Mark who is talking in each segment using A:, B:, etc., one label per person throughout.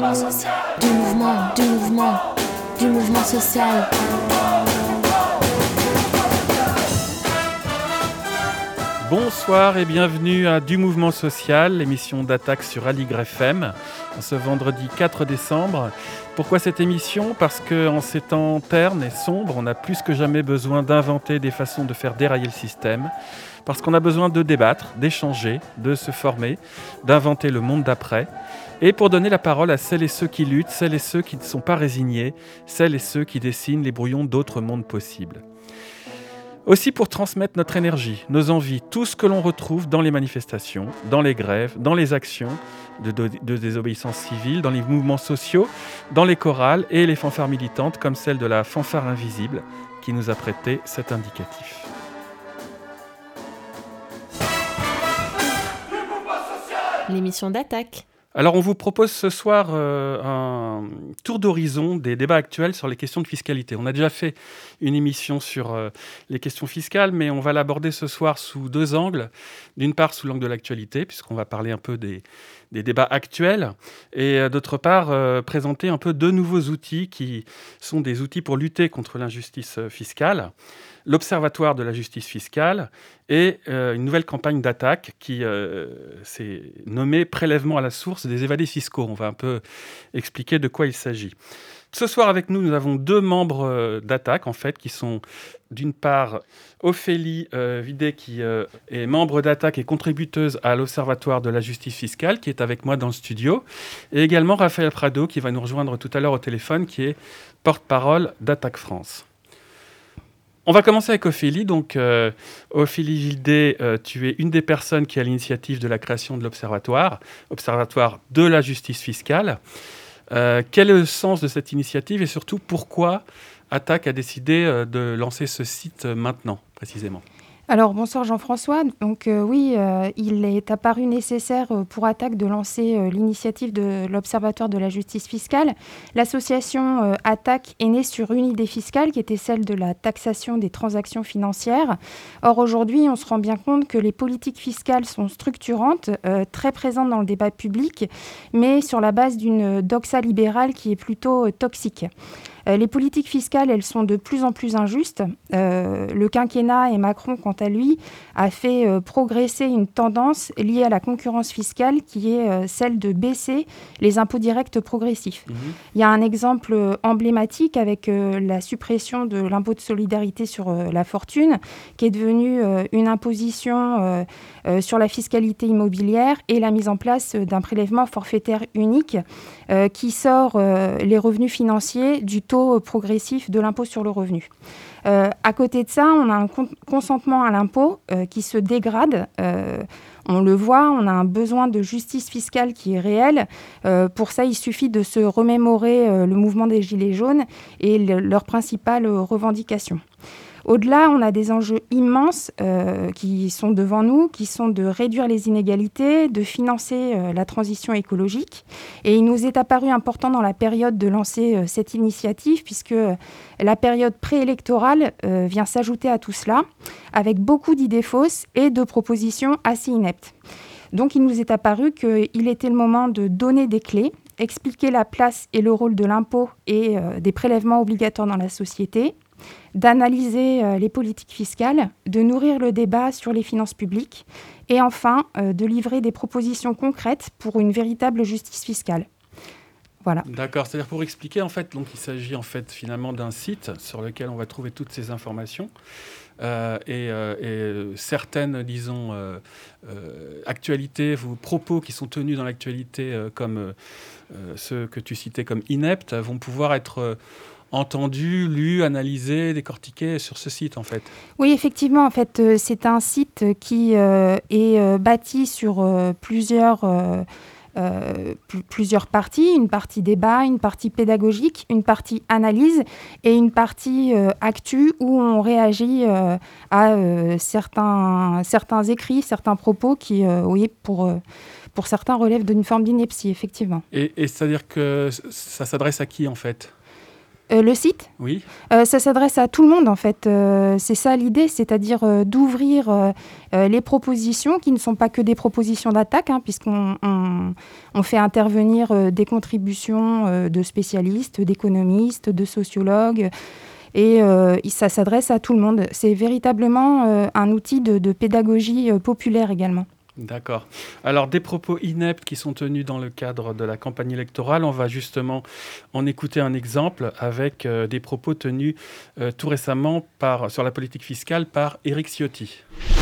A: Du mouvement, du mouvement, du mouvement social.
B: Bonsoir et bienvenue à Du Mouvement Social, l'émission d'attaque sur Aligre FM, ce vendredi 4 décembre. Pourquoi cette émission? Parce qu'en ces temps ternes et sombres, on a plus que jamais besoin d'inventer des façons de faire dérailler le système. Parce qu'on a besoin de débattre, d'échanger, de se former, d'inventer le monde d'après. Et pour donner la parole à celles et ceux qui luttent, celles et ceux qui ne sont pas résignés, celles et ceux qui dessinent les brouillons d'autres mondes possibles. Aussi pour transmettre notre énergie, nos envies, tout ce que l'on retrouve dans les manifestations, dans les grèves, dans les actions de, désobéissance civile, dans les mouvements sociaux, dans les chorales et les fanfares militantes comme celle de la fanfare invisible qui nous a prêté cet indicatif.
A: L'émission d'attaque.
B: Alors on vous propose ce soir euh, un tour d'horizon des débats actuels sur les questions de fiscalité. On a déjà fait une émission sur euh, les questions fiscales, mais on va l'aborder ce soir sous deux angles. D'une part sous l'angle de l'actualité, puisqu'on va parler un peu des, débats actuels, et euh, d'autre part présenter un peu deux nouveaux outils qui sont des outils pour lutter contre l'injustice fiscale l'Observatoire de la justice fiscale et euh, une nouvelle campagne d'attaque qui euh, s'est nommée Prélèvement à la source des évadés fiscaux. On va un peu expliquer de quoi il s'agit. Ce soir avec nous, nous avons deux membres euh, d'attaque en fait qui sont d'une part Ophélie Vidé qui est membre d'attaque et contributeuse à l'Observatoire de la justice fiscale qui est avec moi dans le studio et également Raphaël Prado qui va nous rejoindre tout à l'heure au téléphone qui est porte-parole d'Attaque France. On va commencer avec Ophélie. Donc, euh, Ophélie Gildé, euh, tu es une des personnes qui a l'initiative de la création de l'Observatoire, Observatoire de la justice fiscale. Euh, quel est le sens de cette initiative et surtout pourquoi Attaque a décidé de lancer ce site maintenant, précisément?
C: Alors bonsoir Jean-François. Donc euh, oui, euh, il est apparu nécessaire euh, pour Attaque de lancer l'initiative de l'Observatoire de la justice fiscale. L'association Attaque est née sur une idée fiscale qui était celle de la taxation des transactions financières. Or aujourd'hui, on se rend bien compte que les politiques fiscales sont structurantes, très présentes dans le débat public, mais sur la base d'une doxa libérale qui est plutôt toxique. Euh, les politiques fiscales, elles sont de plus en plus injustes. Euh, le quinquennat et Macron, quant à lui, a fait euh, progresser une tendance liée à la concurrence fiscale qui est celle de baisser les impôts directs progressifs. Mhm. Il y a un exemple emblématique avec la suppression de l'impôt de solidarité sur la fortune, qui est devenu une imposition sur la fiscalité immobilière et la mise en place d'un prélèvement forfaitaire unique qui sort les revenus financiers du taux progressif de l'impôt sur le revenu. Euh, à côté de ça, on a un consentement à l'impôt euh, qui se dégrade. Euh, on le voit, on a un besoin de justice fiscale qui est réel. pour ça, il suffit de se remémorer le mouvement des Gilets jaunes et leurs principales revendications. Au-delà, on a des enjeux immenses euh, qui sont devant nous, qui sont de réduire les inégalités, de financer euh, la transition écologique. Et il nous est apparu important dans la période de lancer euh, cette initiative, puisque la période préélectorale vient s'ajouter à tout cela, avec beaucoup d'idées fausses et de propositions assez ineptes. Donc il nous est apparu qu'il était le moment de donner des clés, expliquer la place et le rôle de l'impôt et des prélèvements obligatoires dans la société, d'analyser euh, les politiques fiscales, de nourrir le débat sur les finances publiques et enfin euh, de livrer des propositions concrètes pour une véritable justice fiscale. Voilà.
B: D'accord, c'est-à-dire pour expliquer, en fait, donc il s'agit en fait finalement d'un site sur lequel on va trouver toutes ces informations euh, et, certaines, disons, actualités ou propos qui sont tenus dans l'actualité, comme ceux que tu citais comme ineptes, vont pouvoir être entendu, lu, analysé, décortiqué sur ce site en fait.
C: Oui, effectivement, en fait, euh, c'est un site qui euh, est euh, bâti sur plusieurs, plusieurs parties, une partie débat, une partie pédagogique, une partie analyse et une partie actu où on réagit à certains, certains écrits, certains propos qui, oui, pour pour certains relèvent d'une forme d'ineptie, effectivement.
B: Et, et c'est-à-dire que ça s'adresse à qui en fait?
C: Euh, le site
B: Oui.
C: Euh, ça s'adresse à tout le monde en fait. Euh, c'est ça l'idée, c'est-à-dire d'ouvrir les propositions qui ne sont pas que des propositions d'attaque, hein, puisqu'on on, on fait intervenir des contributions de spécialistes, d'économistes, de sociologues. Et ça s'adresse à tout le monde. C'est véritablement un outil de, de pédagogie populaire également.
B: D'accord. Alors, des propos ineptes qui sont tenus dans le cadre de la campagne électorale, on va justement en écouter un exemple avec euh, des propos tenus euh, tout récemment par, sur la politique fiscale par Éric Ciotti.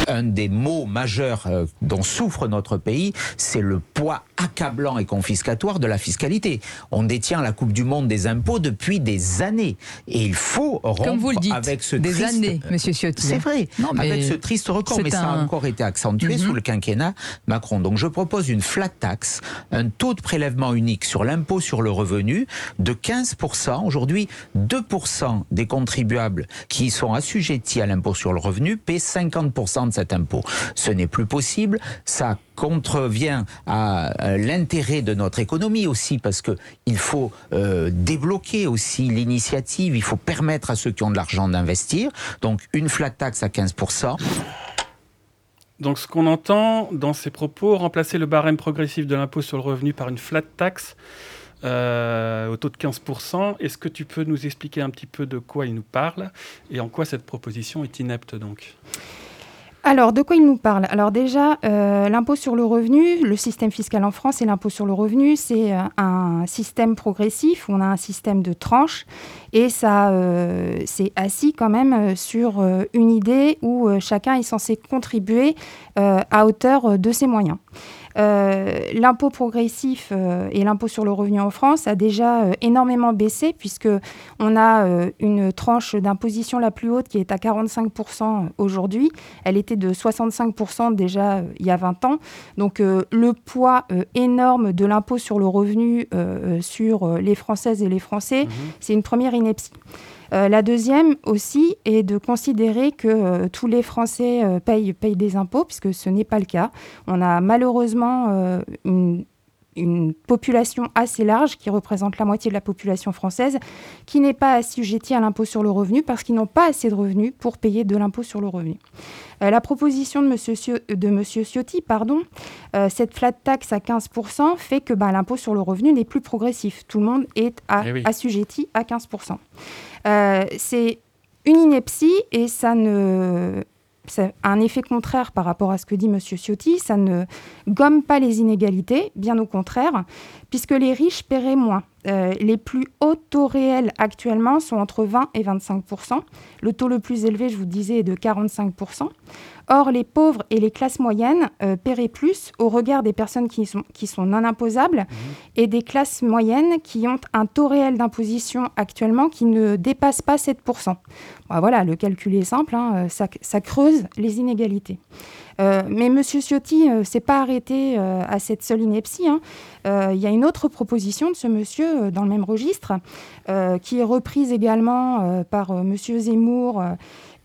D: Un des maux majeurs euh, dont souffre notre pays, c'est le poids accablant et confiscatoire de la fiscalité. On détient la Coupe du Monde des impôts depuis des années. Et il faut rompre
E: Comme vous le dites,
D: avec ce
E: des
D: triste...
E: années, Monsieur Ciotti.
D: C'est vrai,
E: Non, mais
D: avec ce triste record, mais ça a encore été accentué
E: Mhm.
D: sous le quinquennat Macron. Donc je propose une flat tax, un taux de prélèvement unique sur l'impôt sur le revenu de 15%. Aujourd'hui, 2% des contribuables qui sont assujettis à l'impôt sur le revenu paient 50% de cet impôt. Ce n'est plus possible, ça contrevient à l'intérêt de notre économie aussi parce que il faut euh, débloquer aussi l'initiative, il faut permettre à ceux qui ont de l'argent d'investir. Donc une flat tax à 15%.
B: Donc, ce qu'on entend dans ces propos, remplacer le barème progressif de l'impôt sur le revenu par une flat tax euh, au taux de 15%. Est-ce que tu peux nous expliquer un petit peu de quoi il nous parle et en quoi cette proposition est inepte donc?
C: Alors, de quoi il nous parle? Alors déjà, euh, l'impôt sur le revenu, le système fiscal en France et l'impôt sur le revenu, c'est euh, un système progressif on a un système de tranches et ça, euh, c'est assis quand même euh, sur une idée où chacun est censé contribuer à hauteur de ses moyens. Euh, l'impôt progressif euh, et l'impôt sur le revenu en France a déjà euh, énormément baissé puisque on a une tranche d'imposition la plus haute qui est à 45% aujourd'hui. Elle était de 65% déjà il y a 20 ans. Donc le poids énorme de l'impôt sur le revenu sur les Françaises et les Français,
B: Mhm.
C: c'est une première ineptie. Euh, la deuxième aussi est de considérer que euh, tous les Français euh, payent, payent des impôts, puisque ce n'est pas le cas. On a malheureusement une, une population assez large, qui représente la moitié de la population française, qui n'est pas assujettie à l'impôt sur le revenu parce qu'ils n'ont pas assez de revenus pour payer de l'impôt sur le revenu. Euh, la proposition de M. Sio- de monsieur Ciotti, pardon, euh, cette flat tax à 15% fait que bah, l'impôt sur le revenu n'est plus progressif. Tout le monde est à-
B: Eh oui.
C: assujetti à 15%. Euh, c'est une ineptie et ça ne a un effet contraire par rapport à ce que dit M. Ciotti. Ça ne gomme pas les inégalités, bien au contraire, puisque les riches paieraient moins. Euh, les plus hauts taux réels actuellement sont entre 20 et 25% Le taux le plus élevé, je vous disais, est de 45 Or, les pauvres et les classes moyennes euh, paieraient plus au regard des personnes qui sont, qui sont non imposables et des classes moyennes qui ont un taux réel d'imposition actuellement qui ne dépasse pas 7 Bon, Voilà, le calcul est simple, hein, euh, ça, ça creuse les inégalités. Euh, mais M. Ciotti ne s'est pas arrêté à cette seule ineptie. hein. Il y a une autre proposition de ce monsieur dans le même registre, qui est reprise également par M. Zemmour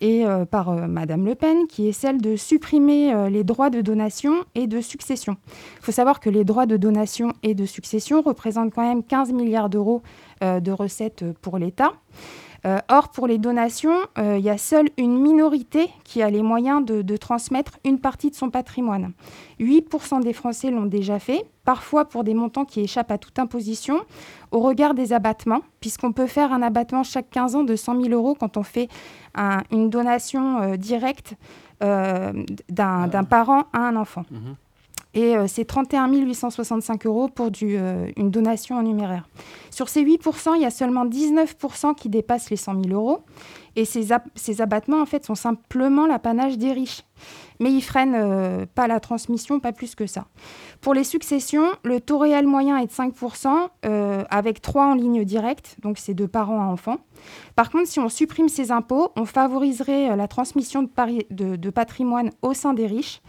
C: et euh, par euh, Madame Le Pen, qui est celle de supprimer euh, les droits de donation et de succession. Il faut savoir que les droits de donation et de succession représentent quand même 15 milliards d'euros euh, de recettes pour l'État. Euh, or, pour les donations, euh, il y a seule une minorité qui a les moyens de, de transmettre une partie de son patrimoine. 8% des Français l'ont déjà fait, parfois pour des montants qui échappent à toute imposition, au regard des abattements, puisqu'on peut faire un abattement chaque 15 ans de 100 000 euros quand on fait un- une donation euh, directe d'un d'un parent à un enfant.
B: Mhm.
C: Et euh, c'est 31 865 euros pour euh, une donation en numéraire. Sur ces 8%, il y a seulement 19% qui dépassent les 100 000 euros. Et ces, ces abattements, en fait, sont simplement l'apanage des riches. Mais ils freinent euh, pas la transmission, pas plus que ça. Pour les successions, le taux réel moyen est de 5%, euh, avec 3 en ligne directe, donc c'est de parents à enfants. Par contre, si on supprime ces impôts, on favoriserait euh, la transmission de, patrimoine au sein des riches.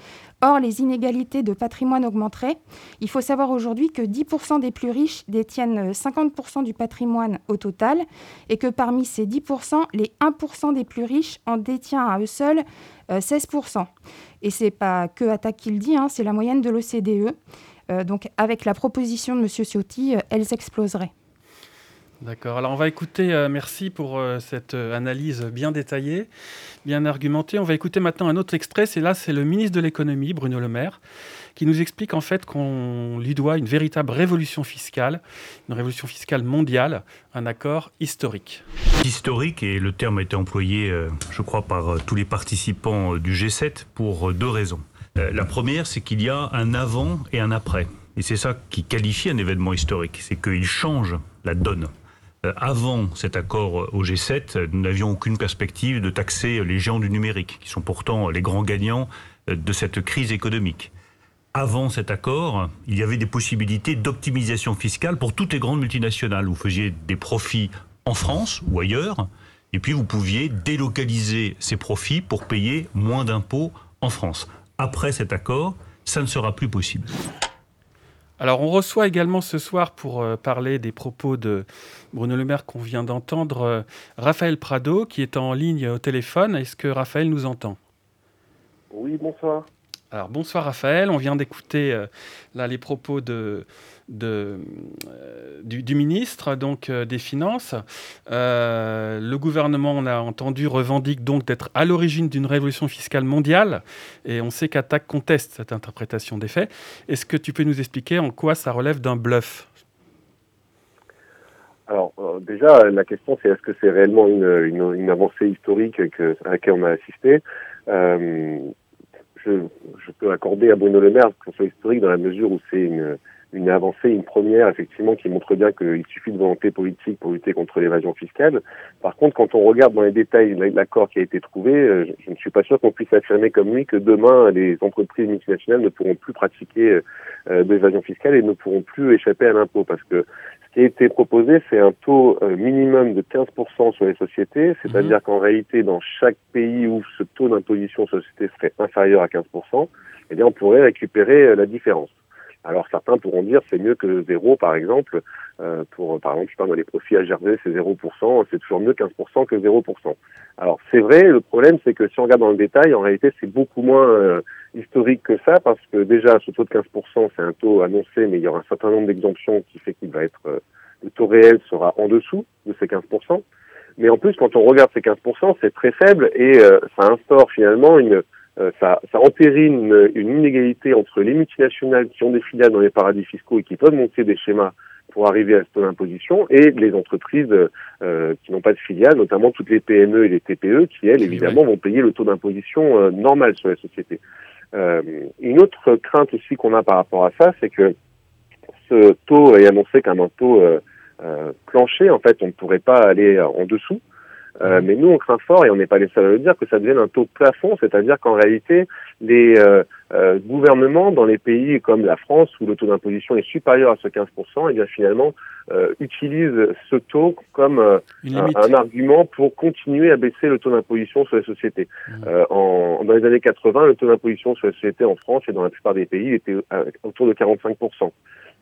C: Or, les inégalités de patrimoine augmenteraient. Il faut savoir aujourd'hui que 10% des plus riches détiennent euh, 50% du patrimoine au total et que parmi ces 10%, les 1% des plus riches en détient à eux seuls euh, 16%. Et c'est pas que Attaque qui le dit, hein, c'est la moyenne de l'OCDE. Euh, donc, avec la proposition de M. Ciotti, euh, elles exploseraient.
B: D'accord. Alors on va écouter, euh, merci pour euh, cette euh, analyse bien détaillée, bien argumentée. On va écouter maintenant un autre extrait. C'est là, c'est le ministre de l'économie, Bruno Le Maire, qui nous explique en fait qu'on lui doit une véritable révolution fiscale, une révolution fiscale mondiale, un accord historique.
E: Historique, et le terme a été employé, je crois, par tous les participants du G7 pour deux raisons. La première, c'est qu'il y a un avant et un après. Et c'est ça qui qualifie un événement historique, c'est qu'il change la donne. Euh, avant cet accord au G7, nous n'avions aucune perspective de taxer les géants du numérique, qui sont pourtant les grands gagnants euh, de cette crise économique. Avant cet accord, il y avait des possibilités d'optimisation fiscale pour toutes les grandes multinationales. Vous faisiez des profits en France ou ailleurs, et puis vous pouviez délocaliser ces profits pour payer moins d'impôts en France. Après cet accord, ça ne sera plus possible.
B: Alors, on reçoit également ce soir pour euh, parler des propos de Bruno Le Maire qu'on vient d'entendre, euh, Raphaël Prado, qui est en ligne au téléphone. Est-ce que Raphaël nous entend?
F: Oui, bonsoir.
B: Alors, bonsoir Raphaël. On vient d'écouter euh, les propos euh, du, ministre donc euh, des Finances. Le gouvernement, on a entendu, revendique donc d'être à l'origine d'une révolution fiscale mondiale, et on sait qu'Attaque conteste cette interprétation des faits. Est-ce que tu peux nous expliquer en quoi ça relève d'un bluff?
F: Alors déjà, la question c'est est-ce que c'est réellement une, avancée historique que, à laquelle on a assisté? Je, peux accorder à Bruno Le Maire ce soit historique dans la mesure où c'est une, avancée, une première, effectivement, qui montre bien qu'il suffit de volonté politique pour lutter contre l'évasion fiscale. Par contre, quand on regarde dans les détails l'accord qui a été trouvé, euh, je, ne suis pas sûr qu'on puisse affirmer comme lui que demain, les entreprises multinationales ne pourront plus pratiquer euh, d'évasion fiscale et ne pourront plus échapper à l'impôt. Parce que qui a été proposé, c'est un taux euh, minimum de 15% sur les sociétés, c'est-à-dire mhm. qu'en réalité, dans chaque pays où ce taux d'imposition société serait inférieur à 15%, eh bien, on pourrait récupérer la différence. Alors certains pourront dire c'est mieux que zéro, par exemple. Euh, pour par exemple, je parle les profits à Jersey, c'est 0%, c'est toujours mieux 15% que 0%. Alors c'est vrai, le problème c'est que si on regarde dans le détail, en réalité c'est beaucoup moins euh, historique que ça, parce que déjà ce taux de 15% c'est un taux annoncé, mais il y aura un certain nombre d'exemptions qui fait qu'il va être euh, le taux réel sera en dessous de ces 15%. Mais en plus, quand on regarde ces 15%, c'est très faible et ça instaure finalement une euh, ça, ça entérine une, une, inégalité entre les multinationales qui ont des filiales dans les paradis fiscaux et qui peuvent monter des schémas pour arriver à ce taux d'imposition et les entreprises euh, qui n'ont pas de filiales, notamment toutes les PME et les TPE, qui elles évidemment vont payer le taux d'imposition euh, normal sur les sociétés. Euh, une autre crainte aussi qu'on a par rapport à ça, c'est que ce taux est annoncé comme un taux plancher. En fait, on ne pourrait pas aller en dessous. Euh, mais nous, on craint fort, et on n'est pas les seuls à le dire, que ça devienne un taux de plafond, c'est-à-dire qu'en réalité, les euh, euh, gouvernements dans les pays comme la France, où le taux d'imposition est supérieur à ce 15%, et eh bien finalement utilisent ce taux comme un, argument pour continuer à baisser le taux d'imposition sur les sociétés. Mmh. En, dans les années 80, le taux d'imposition sur les sociétés en France et dans la plupart des pays était autour de 45%.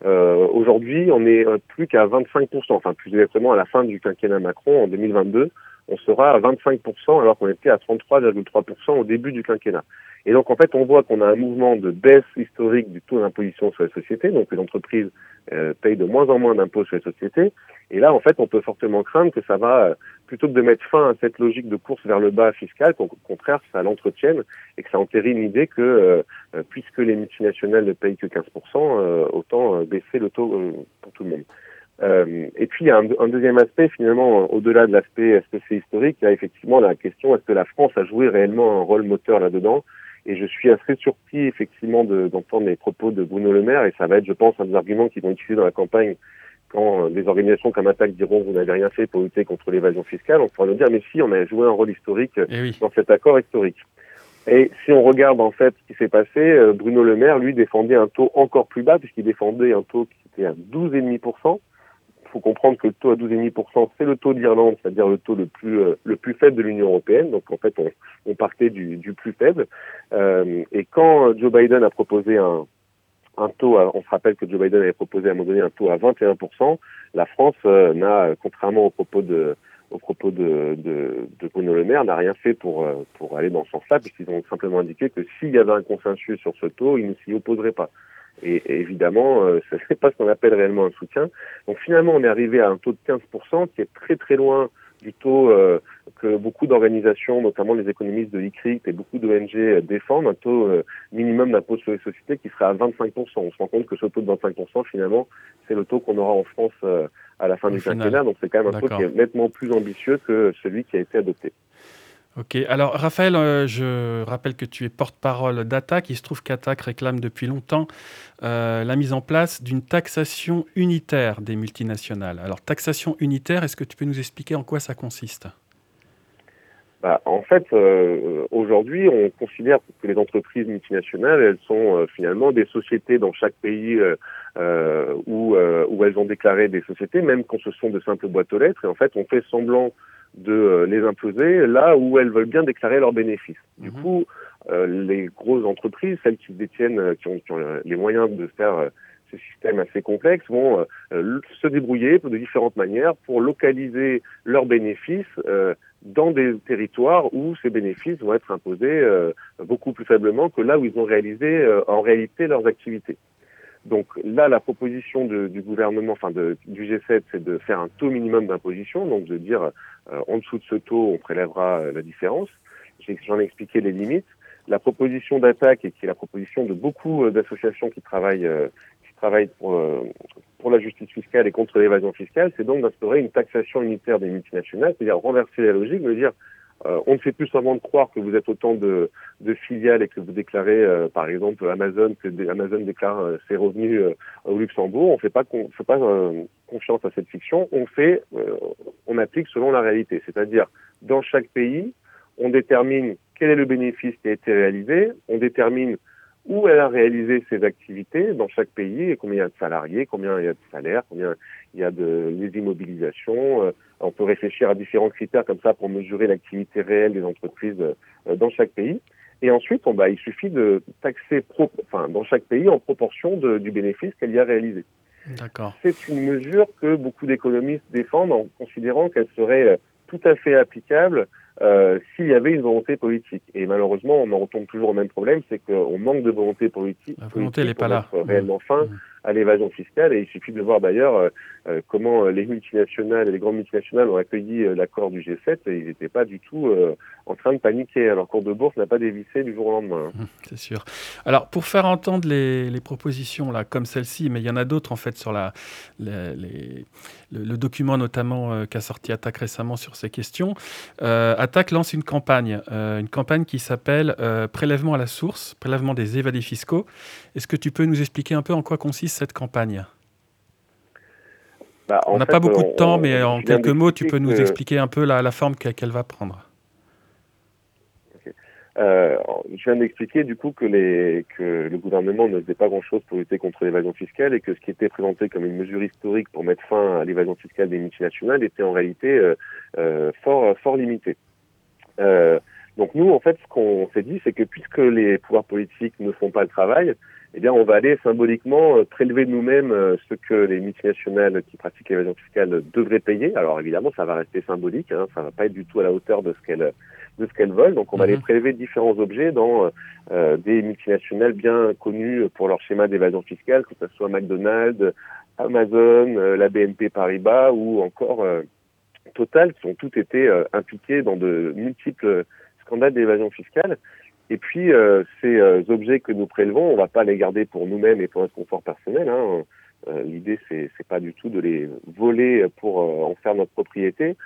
F: Euh, Aujourd'hui, on est plus qu'à 25%, enfin plus exactement à la fin du quinquennat Macron en 2022, on sera à 25% alors qu'on était à 33,3% au début du quinquennat. Et donc en fait, on voit qu'on a un mouvement de baisse historique du taux d'imposition sur les sociétés, donc les entreprises euh, payent de moins en moins d'impôts sur les sociétés. Et là, en fait, on peut fortement craindre que ça va, euh, plutôt que de mettre fin à cette logique de course vers le bas fiscal, qu'au contraire, ça l'entretienne et que ça entérine l'idée que, euh, puisque les multinationales ne payent que 15%, autant baisser le taux pour tout le monde. Euh, et puis il y a un, deuxième aspect finalement au-delà de l'aspect est-ce que c'est historique, il y a effectivement la question est-ce que la France a joué réellement un rôle moteur là-dedans? Et je suis assez surpris effectivement d'entendre les propos de Bruno Le Maire et ça va être je pense un des arguments qui vont utiliser dans la campagne quand des organisations comme Attaque diront vous n'avez rien fait pour lutter contre l'évasion fiscale, on pourra nous dire mais si on a joué un rôle historique eh dans cet accord historique. Et si on regarde en fait ce qui s'est passé, euh, Bruno Le Maire, lui, défendait un taux encore plus bas, puisqu'il défendait un taux qui était à 12,5%, faut comprendre que le taux à 12,5%, c'est le taux d'Irlande, c'est-à-dire le taux le plus euh, le plus faible de l'Union européenne. Donc en fait, on, partait du, du plus faible. Euh, et quand Joe Biden a proposé un, un taux, on se rappelle que Joe Biden avait proposé à un moment donné un taux à 21%, la France euh, n'a, contrairement au propos de au propos de, de, de Bruno Le Maire, n'a rien fait pour, pour aller dans ce sens-là, puisqu'ils ont simplement indiqué que s'il y avait un consensus sur ce taux, ils ne s'y opposeraient pas. Et, évidemment, ce n'est pas ce qu'on appelle réellement un soutien. Donc finalement, on est arrivé à un taux de 15% qui est très très loin du taux que beaucoup d'organisations, notamment les économistes de l'ICRIT et beaucoup d'ONG défendent, un taux minimum d'impôt sur les sociétés qui serait à 25%. On se rend compte que ce taux de 25%, finalement, c'est le taux qu'on aura en France à la fin du quinquennat. Donc c'est quand même un taux qui est nettement plus ambitieux que celui qui a été adopté.
B: Ok, alors Raphaël, euh, je rappelle que tu es porte-parole d'ATTAC. Il se trouve qu'ATTAC réclame depuis longtemps euh, la mise en place d'une taxation unitaire des multinationales. Alors taxation unitaire, est-ce que tu peux nous expliquer en quoi ça consiste?
F: Bah, En fait, euh, aujourd'hui, on considère que les entreprises multinationales, elles sont finalement des sociétés dans chaque pays où, où elles ont déclaré des sociétés, même quand ce sont de simples boîtes aux lettres. Et en fait, on fait semblant de euh, les imposer là où elles veulent bien déclarer leurs bénéfices. Du mhm. coup, euh, les grosses entreprises, celles qui détiennent, euh, qui ont, les moyens de faire ce système assez complexe, vont se débrouiller de différentes manières pour localiser leurs bénéfices dans des territoires où ces bénéfices vont être imposés beaucoup plus faiblement que là où ils ont réalisé en réalité leurs activités. Donc là, la proposition de, du gouvernement, enfin de, du G7, c'est de faire un taux minimum d'imposition, donc de dire euh, en dessous de ce taux, on prélèvera euh, la différence. J'en ai expliqué les limites. La proposition d'attaque, et qui est la proposition de beaucoup euh, d'associations qui travaillent, qui travaillent pour, pour la justice fiscale et contre l'évasion fiscale, c'est donc d'instaurer une taxation unitaire des multinationales, c'est-à-dire renverser la logique, de dire euh, on ne fait plus seulement de croire que vous êtes autant de, filiales et que vous déclarez, euh, par exemple, Amazon, que Amazon déclare euh, ses revenus au Luxembourg. On ne fait pas, fait pas confiance à cette fiction. On fait, on applique selon la réalité. C'est-à-dire, dans chaque pays, on détermine quel est le bénéfice qui a été réalisé. On détermine où elle a réalisé ses activités dans chaque pays et combien il y a de salariés, combien il y a de salaires, combien il y a de les immobilisations. Euh, on peut réfléchir à différents critères comme ça pour mesurer l'activité réelle des entreprises euh, dans chaque pays. Et ensuite, on, bah, il suffit de taxer pro, enfin, dans chaque pays en proportion de, du bénéfice qu'elle y a réalisé.
B: D'accord.
F: C'est une mesure que beaucoup d'économistes défendent en considérant qu'elle serait euh, tout à fait applicable euh, s'il y avait une volonté politique. Et malheureusement, on en retombe toujours au même problème, c'est qu'on manque de volonté politique.
B: La volonté n'est pas là.
F: Réellement fin. Mmh à l'évasion fiscale. Et il suffit de voir d'ailleurs euh, euh, comment les multinationales et les grandes multinationales ont accueilli l'accord du G7 et ils n'étaient pas du tout en train de paniquer. Alors cours de bourse n'a pas dévissé du jour au lendemain.
B: Hum, c'est sûr. Alors pour faire entendre les, les propositions là, comme celle-ci, mais il y en a d'autres en fait sur la, les, le, document notamment qu'a sorti Attac récemment sur ces questions. Attac lance une campagne, une campagne qui s'appelle Prélèvement à la source, prélèvement des évadés fiscaux. Est-ce que tu peux nous expliquer un peu en quoi consiste cette campagne? Bah, On n'a pas beaucoup de temps, mais en quelques mots, tu peux nous expliquer un peu la, forme qu'elle va prendre.
F: Euh, je viens d'expliquer du coup que, les, que le gouvernement ne faisait pas grand-chose pour lutter contre l'évasion fiscale et que ce qui était présenté comme une mesure historique pour mettre fin à l'évasion fiscale des multinationales était en réalité euh, euh, fort, fort limité. Donc nous, en fait, ce qu'on s'est dit, c'est que puisque les pouvoirs politiques ne font pas le travail, eh bien, on va aller symboliquement euh, prélever nous-mêmes euh, ce que les multinationales qui pratiquent l'évasion fiscale devraient payer. Alors évidemment, ça va rester symbolique, hein, ça va pas être du tout à la hauteur de ce qu'elles de ce qu'elles veulent. Donc, on va aller mhm. prélever différents objets dans euh, des multinationales bien connues pour leur schéma d'évasion fiscale, que ce soit McDonald's, Amazon, la BNP Paribas ou encore Total, qui ont toutes été impliquées dans de multiples scandales d'évasion fiscale. Et puis, euh, ces euh, objets que nous prélevons, on ne va pas les garder pour nous-mêmes et pour notre confort personnel. Hein. Euh, L'idée, c'est, c'est pas du tout de les voler pour euh, en faire notre propriété,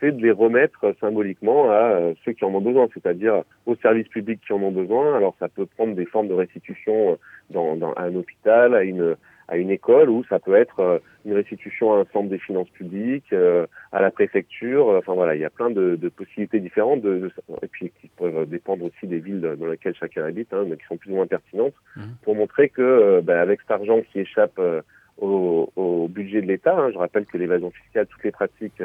F: c'est de les remettre symboliquement à ceux qui en ont besoin, c'est-à-dire aux services publics qui en ont besoin. Alors, ça peut prendre des formes de restitution dans, dans un hôpital, à une à une école ou ça peut être euh, une restitution à un centre des finances publiques, euh, à la préfecture. Enfin voilà, il y a plein de, de possibilités différentes de, et puis qui peuvent dépendre aussi des villes dans lesquelles chacun habite, hein, mais qui sont plus ou moins pertinentes mmh. pour montrer que euh, ben, avec cet argent qui échappe au, au, budget de l'État, hein, je rappelle que l'évasion fiscale, toutes les pratiques,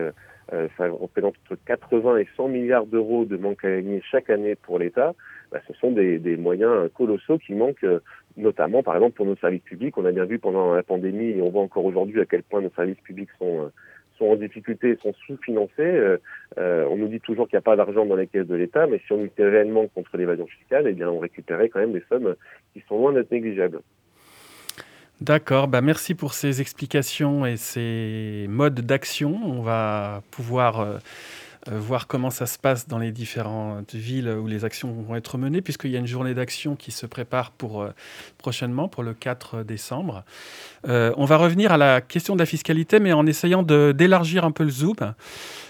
F: ça représente entre 80 et 100 milliards d'euros de manque à gagner chaque année pour l'État. Ben, ce sont des, des, moyens colossaux qui manquent notamment par exemple pour nos services publics. On a bien vu pendant la pandémie et on voit encore aujourd'hui à quel point nos services publics sont euh, sont en difficulté, sont sous-financés. Euh, euh, on nous dit toujours qu'il n'y a pas d'argent dans les caisses de l'État, mais si on était réellement contre l'évasion fiscale, eh bien on récupérait quand même des sommes qui sont loin d'être négligeables.
B: D'accord, bah merci pour ces explications et ces modes d'action. On va pouvoir voir comment ça se passe dans les différentes villes où les actions vont être menées, puisqu'il y a une journée d'action qui se prépare pour, euh, prochainement, pour le 4 décembre. on va revenir à la question de la fiscalité, mais en essayant d'élargir un peu le zoom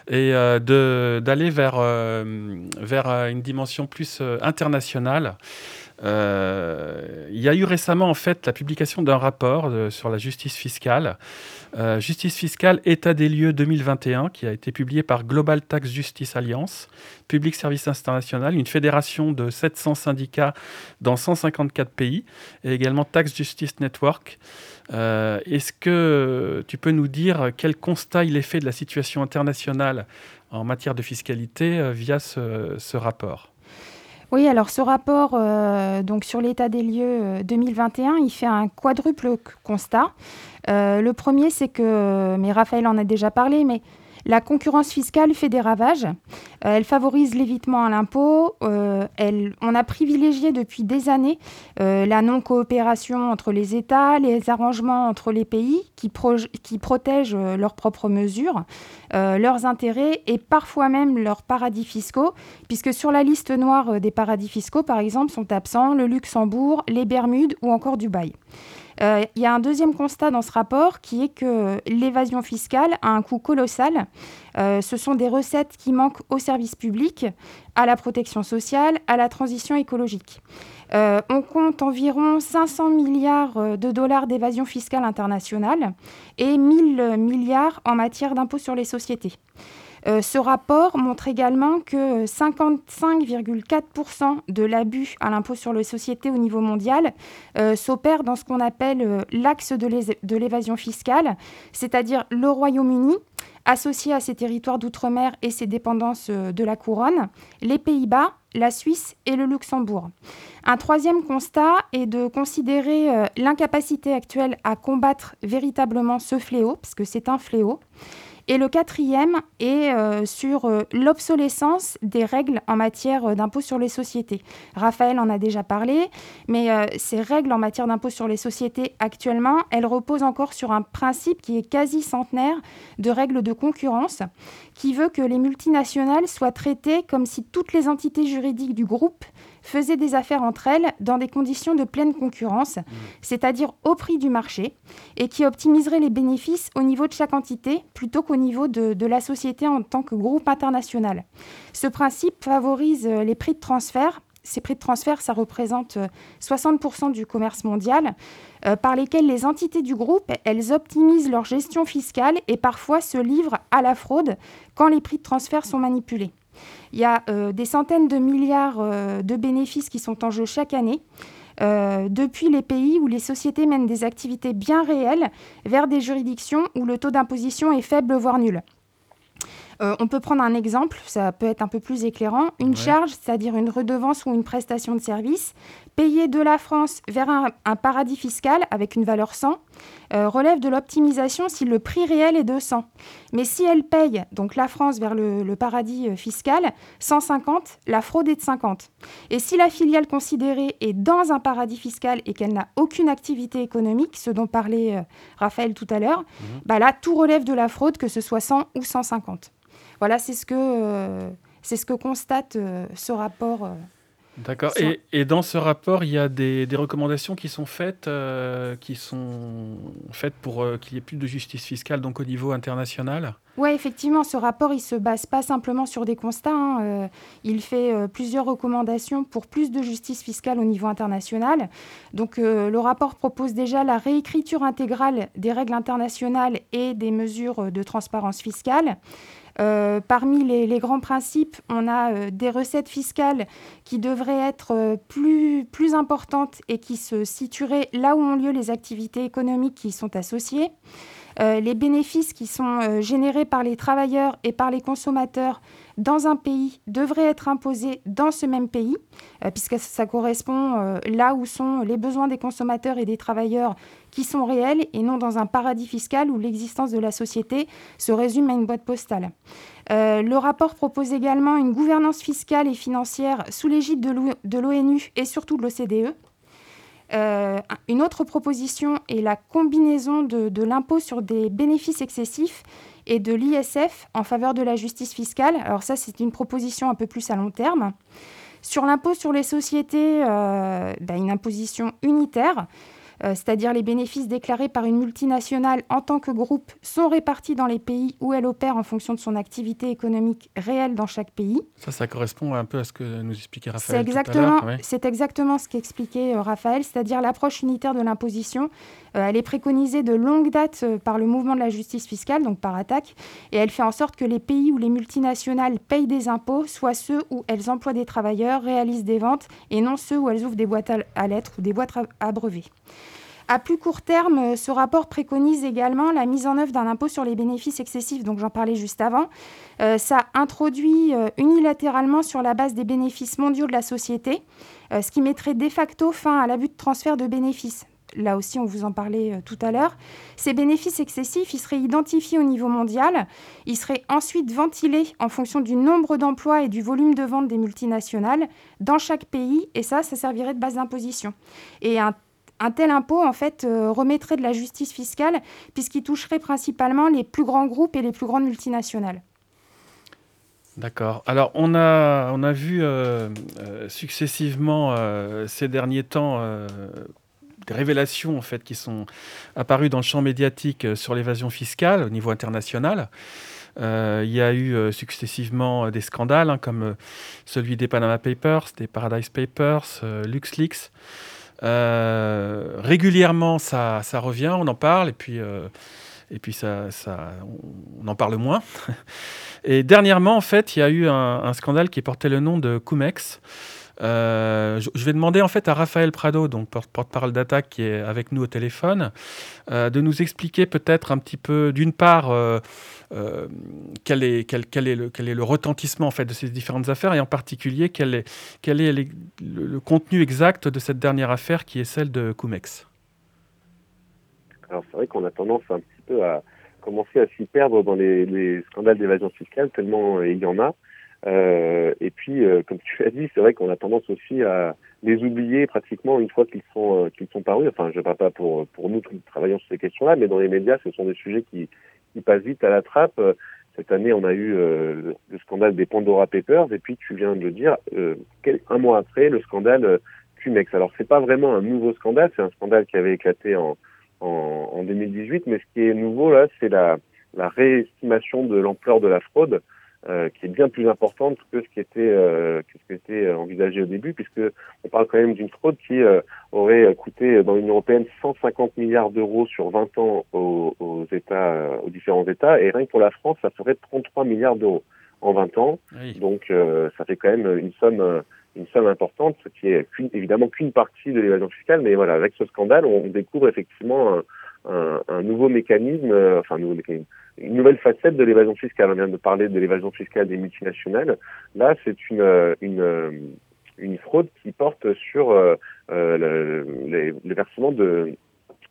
B: et d'aller vers, vers une dimension plus internationale. Euh, il y a eu récemment en fait la publication d'un rapport euh, sur la justice fiscale, euh, Justice fiscale état des lieux 2021, qui a été publié par Global Tax Justice Alliance, Public Service International, une fédération de 700 syndicats dans 154 pays, et également Tax Justice Network. Est-ce que tu peux nous dire quel constat il est fait de la situation internationale en matière de fiscalité via ce rapport?
C: Oui, alors ce rapport euh, donc sur l'état des lieux 2021, euh, il fait un quadruple constat. Euh, le premier, c'est que, mais Raphaël en a déjà parlé, mais la concurrence fiscale fait des ravages. Euh, elle favorise l'évitement à l'impôt. Euh, on a privilégié depuis des années euh, la non-coopération entre les États, les arrangements entre les pays qui, qui protègent leurs propres mesures, leurs intérêts et parfois même leurs paradis fiscaux, puisque sur la liste noire des paradis fiscaux, par exemple, sont absents le Luxembourg, les Bermudes ou encore Dubaï. Euh, il y a un deuxième constat dans ce rapport qui est que l'évasion fiscale a un coût colossal. Euh, ce sont des recettes qui manquent au service public, à la protection sociale, à la transition écologique. Euh, on compte environ 500 milliards de dollars d'évasion fiscale internationale et 1000 milliards en matière d'impôts sur les sociétés. Euh, ce rapport montre également que 55,4% de l'abus à l'impôt sur les sociétés au niveau mondial euh, s'opère dans ce qu'on appelle euh, l'axe de l'évasion fiscale, c'est-à-dire le Royaume-Uni, associé à ses territoires d'outre-mer et ses dépendances de la couronne, les Pays-Bas, la Suisse et le Luxembourg. Un troisième constat est de considérer l'incapacité actuelle à combattre véritablement ce fléau, parce que c'est un fléau, et le quatrième est euh, sur euh, l'obsolescence des règles en matière euh, d'impôt sur les sociétés. Raphaël en a déjà parlé, mais ces règles en matière d'impôt sur les sociétés actuellement, elles reposent encore sur un principe qui est quasi centenaire de règles de concurrence, qui veut que les multinationales soient traitées comme si toutes les entités juridiques du groupe faisaient des affaires entre elles dans des conditions de pleine concurrence, mmh. c'est-à-dire au prix du marché, et qui optimiserait les bénéfices au niveau de chaque entité plutôt qu'au niveau de, la société en tant que groupe international. Ce principe favorise euh, les prix de transfert ces prix de transfert, ça représente 60% euh, du commerce mondial, euh, par lesquels les entités du groupe, elles optimisent leur gestion fiscale et parfois se livrent à la fraude quand les prix de transfert sont manipulés. Il y a euh, des centaines de milliards euh, de bénéfices qui sont en jeu chaque année. Euh, depuis les pays où les sociétés mènent des activités bien réelles vers des juridictions où le taux d'imposition est faible, voire nul. on peut prendre un exemple, ça peut être un peu plus éclairant. Une charge, c'est-à-dire une redevance ou une prestation de service, payer de la France vers un, paradis fiscal avec une valeur 100 euh, relève de l'optimisation si le prix réel est de 100. Mais si elle paye, donc la France vers le, paradis euh, fiscal, 150, la fraude est de 50. Et si la filiale considérée est dans un paradis fiscal et qu'elle n'a aucune activité économique, ce dont parlait euh, Raphaël tout à l'heure, mhm. bah là, tout relève de la fraude, que ce soit 100 ou 150. Voilà, c'est ce, que, c'est ce que constate ce rapport.
B: D'accord. Et, dans ce rapport, il y a des, recommandations qui sont faites, euh, qui sont faites pour euh, qu'il y ait plus de justice fiscale donc au niveau international?
C: Oui, effectivement, ce rapport, il se base pas simplement sur des constats. Hein, euh, il fait plusieurs recommandations pour plus de justice fiscale au niveau international. Donc, le rapport propose déjà la réécriture intégrale des règles internationales et des mesures de transparence fiscale. Euh, parmi les, grands principes, on a euh, des recettes fiscales qui devraient être euh, plus, plus importantes et qui se situeraient là où ont lieu les activités économiques qui y sont associées. les bénéfices qui sont générés par les travailleurs et par les consommateurs dans un pays devraient être imposés dans ce même pays, puisque ça correspond là où sont les besoins des consommateurs et des travailleurs qui sont réels et non dans un paradis fiscal où l'existence de la société se résume à une boîte postale. Euh, le rapport propose également une gouvernance fiscale et financière sous l'égide de l'ONU et surtout de l'OCDE. une autre proposition est la combinaison de l'impôt sur des bénéfices excessifs et de l'ISF en faveur de la justice fiscale. Alors ça, c'est une proposition un peu plus à long terme. Sur l'impôt sur les sociétés, euh, ben, une imposition unitaire c'est-à-dire les bénéfices déclarés par une multinationale en tant que groupe sont répartis dans les pays où elle opère en fonction de son activité économique réelle dans chaque pays.
B: Ça, ça correspond un peu à ce que nous expliquait Raphaël.
C: C'est exactement, c'est exactement ce qu'expliquait euh, Raphaël, c'est-à-dire l'approche unitaire de l'imposition. Euh, elle est préconisée de longue date par le mouvement de la justice fiscale, donc par attaque, et elle fait en sorte que les pays où les multinationales payent des impôts soient ceux où elles emploient des travailleurs, réalisent des ventes, et non ceux où elles ouvrent des boîtes à lettres ou des boîtes à brevets. À plus court terme, euh, ce rapport préconise également la mise en œuvre d'un impôt sur les bénéfices excessifs, donc j'en parlais juste avant. Euh, ça introduit euh, unilatéralement sur la base des bénéfices mondiaux de la société, ce qui mettrait de facto fin à l'abus de transfert de bénéfices. Là aussi, on vous en parlait tout à l'heure. Ces bénéfices excessifs, ils seraient identifiés au niveau mondial. Ils seraient ensuite ventilés en fonction du nombre d'emplois et du volume de vente des multinationales dans chaque pays. Et ça, ça servirait de base d'imposition. Et un un tel impôt, en fait, euh, remettrait de la justice fiscale puisqu'il toucherait principalement les plus grands groupes et les plus grandes multinationales.
B: D'accord. Alors, on a, on a vu euh, euh, successivement ces derniers temps des révélations en fait, qui sont apparues dans le champ médiatique sur l'évasion fiscale au niveau international. il y a eu successivement des scandales hein, comme celui des Panama Papers, des Paradise Papers, LuxLeaks. Euh, régulièrement, ça, ça, revient, on en parle, et puis, euh, et puis ça, ça, on en parle moins. Et dernièrement, en fait, il y a eu un, scandale qui portait le nom de Cumex. Euh, je, vais demander en fait à Raphaël Prado, donc porte-parole d'attaque qui est avec nous au téléphone, de nous expliquer peut-être un petit peu, d'une part, euh, quel, est, le, retentissement en fait, de ces différentes affaires et en particulier quel est, le, contenu exact de cette dernière affaire qui est celle de Cumex
F: Alors c'est vrai qu'on a tendance un petit peu à commencer à s'y perdre dans les, scandales d'évasion fiscale, tellement euh, il y en a. Euh, et puis, comme tu as dit, c'est vrai qu'on a tendance aussi à les oublier pratiquement une fois qu'ils sont qu'ils sont parus. Enfin, je ne parle pas pour pour nous qui travaillons sur ces questions-là, mais dans les médias, ce sont des sujets qui qui passe vite à la trappe. Cette année, on a eu euh, le scandale des Pandora Papers, et puis tu viens de le dire, euh, un mois après, le scandale Cumex. Alors, c'est pas vraiment un nouveau scandale, c'est un scandale qui avait éclaté en, en, en 2018, mais ce qui est nouveau là, c'est la, la réestimation de l'ampleur de la fraude euh, qui est bien plus importante que ce qui était euh, que ce qui était envisagé au début, puisque on parle quand même d'une fraude qui euh, aurait coûté dans l'Union européenne 150 milliards d'euros sur 20 ans aux, aux États, aux différents États, et rien que pour la France, ça ferait 33 milliards d'euros en 20 ans. Donc ça fait quand même une somme une somme importante, ce qui est évidemment qu'une partie de l'évasion fiscale, mais voilà, avec ce scandale, on découvre effectivement un, un, nouveau mécanisme, enfin nouveau mécanisme une nouvelle facette de l'évasion fiscale. On vient de parler de l'évasion fiscale des multinationales. Là, c'est une, une, une fraude qui porte sur euh, euh le, le, versement de,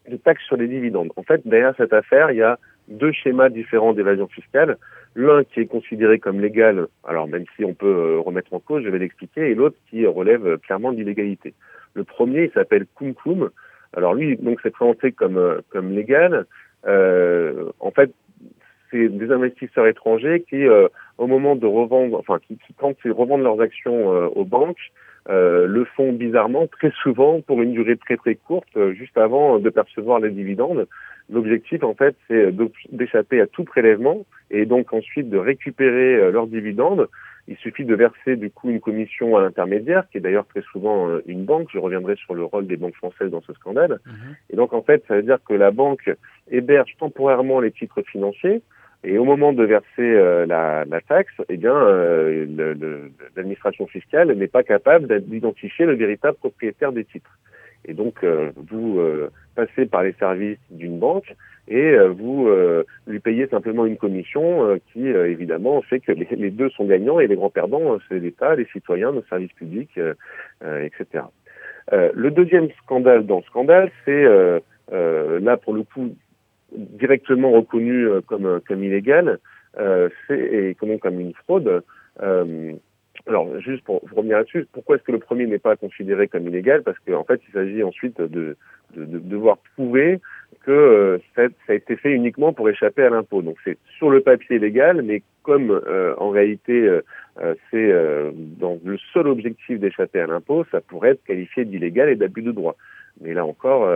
F: de taxes sur les dividendes. En fait, derrière cette affaire, il y a deux schémas différents d'évasion fiscale. L'un qui est considéré comme légal, alors même si on peut euh, remettre en cause, je vais l'expliquer, et l'autre qui relève clairement de l'illégalité. Le premier, il s'appelle Cum Alors lui, donc, c'est présenté comme euh, comme légal. Euh, en fait, c'est des investisseurs étrangers qui, euh, au moment de revendre, enfin, qui, qui quand ils revendent leurs actions euh, aux banques, euh, le font bizarrement très souvent pour une durée très très courte, juste avant de percevoir les dividendes. L'objectif, en fait, c'est d'échapper à tout prélèvement et donc ensuite de récupérer leurs dividendes. Il suffit de verser du coup une commission à l'intermédiaire, qui est d'ailleurs très souvent une banque. Je reviendrai sur le rôle des banques françaises dans ce scandale. Mhm. Et donc en fait, ça veut dire que la banque héberge temporairement les titres financiers, et au moment de verser euh, la, la, taxe, eh bien, euh, l'administration fiscale n'est pas capable d'identifier le véritable propriétaire des titres. Et donc, euh, vous passez par les services d'une banque et vous lui payez simplement une commission qui, évidemment, fait que les, deux sont gagnants et les grands perdants, c'est l'État, les citoyens, nos services publics, etc. le deuxième scandale dans le scandale, c'est là, pour le coup, directement reconnu euh, comme, comme illégal euh, et comme, comme une fraude, euh, alors, juste pour, revenir là-dessus, pourquoi est-ce que le premier n'est pas considéré comme illégal? Parce qu'en en fait, il s'agit ensuite de, de, de, devoir prouver que euh, ça, a été fait uniquement pour échapper à l'impôt. Donc, c'est sur le papier légal, mais comme euh, en réalité euh, c'est dans le seul objectif d'échapper à l'impôt, ça pourrait être qualifié d'illégal et d'abus de droit. Mais là encore,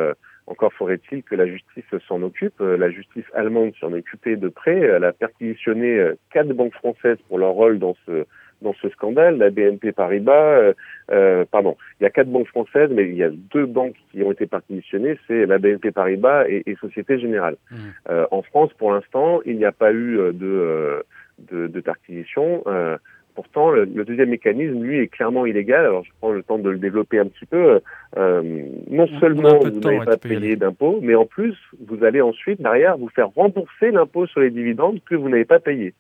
F: encore faudrait-il que la justice s'en occupe. La justice allemande s'en occupait de près. Elle a perquisitionné quatre banques françaises pour leur rôle dans ce dans ce scandale. La BNP Paribas, euh, euh, pardon, il y a quatre banques françaises, mais il y a deux banques qui ont été partitionnées, c'est la BNP Paribas et, et Société Générale. Mmh. Euh, en France, pour l'instant, il n'y a pas eu de, euh, de, de perquisition. Euh, pourtant, le, deuxième mécanisme, lui, est clairement illégal. Alors, je prends le temps de le développer un petit peu. Euh, non seulement vous n'avez pas payé d'impôts, mais en plus, vous allez ensuite, derrière, vous faire rembourser l'impôt sur les dividendes que vous n'avez pas payé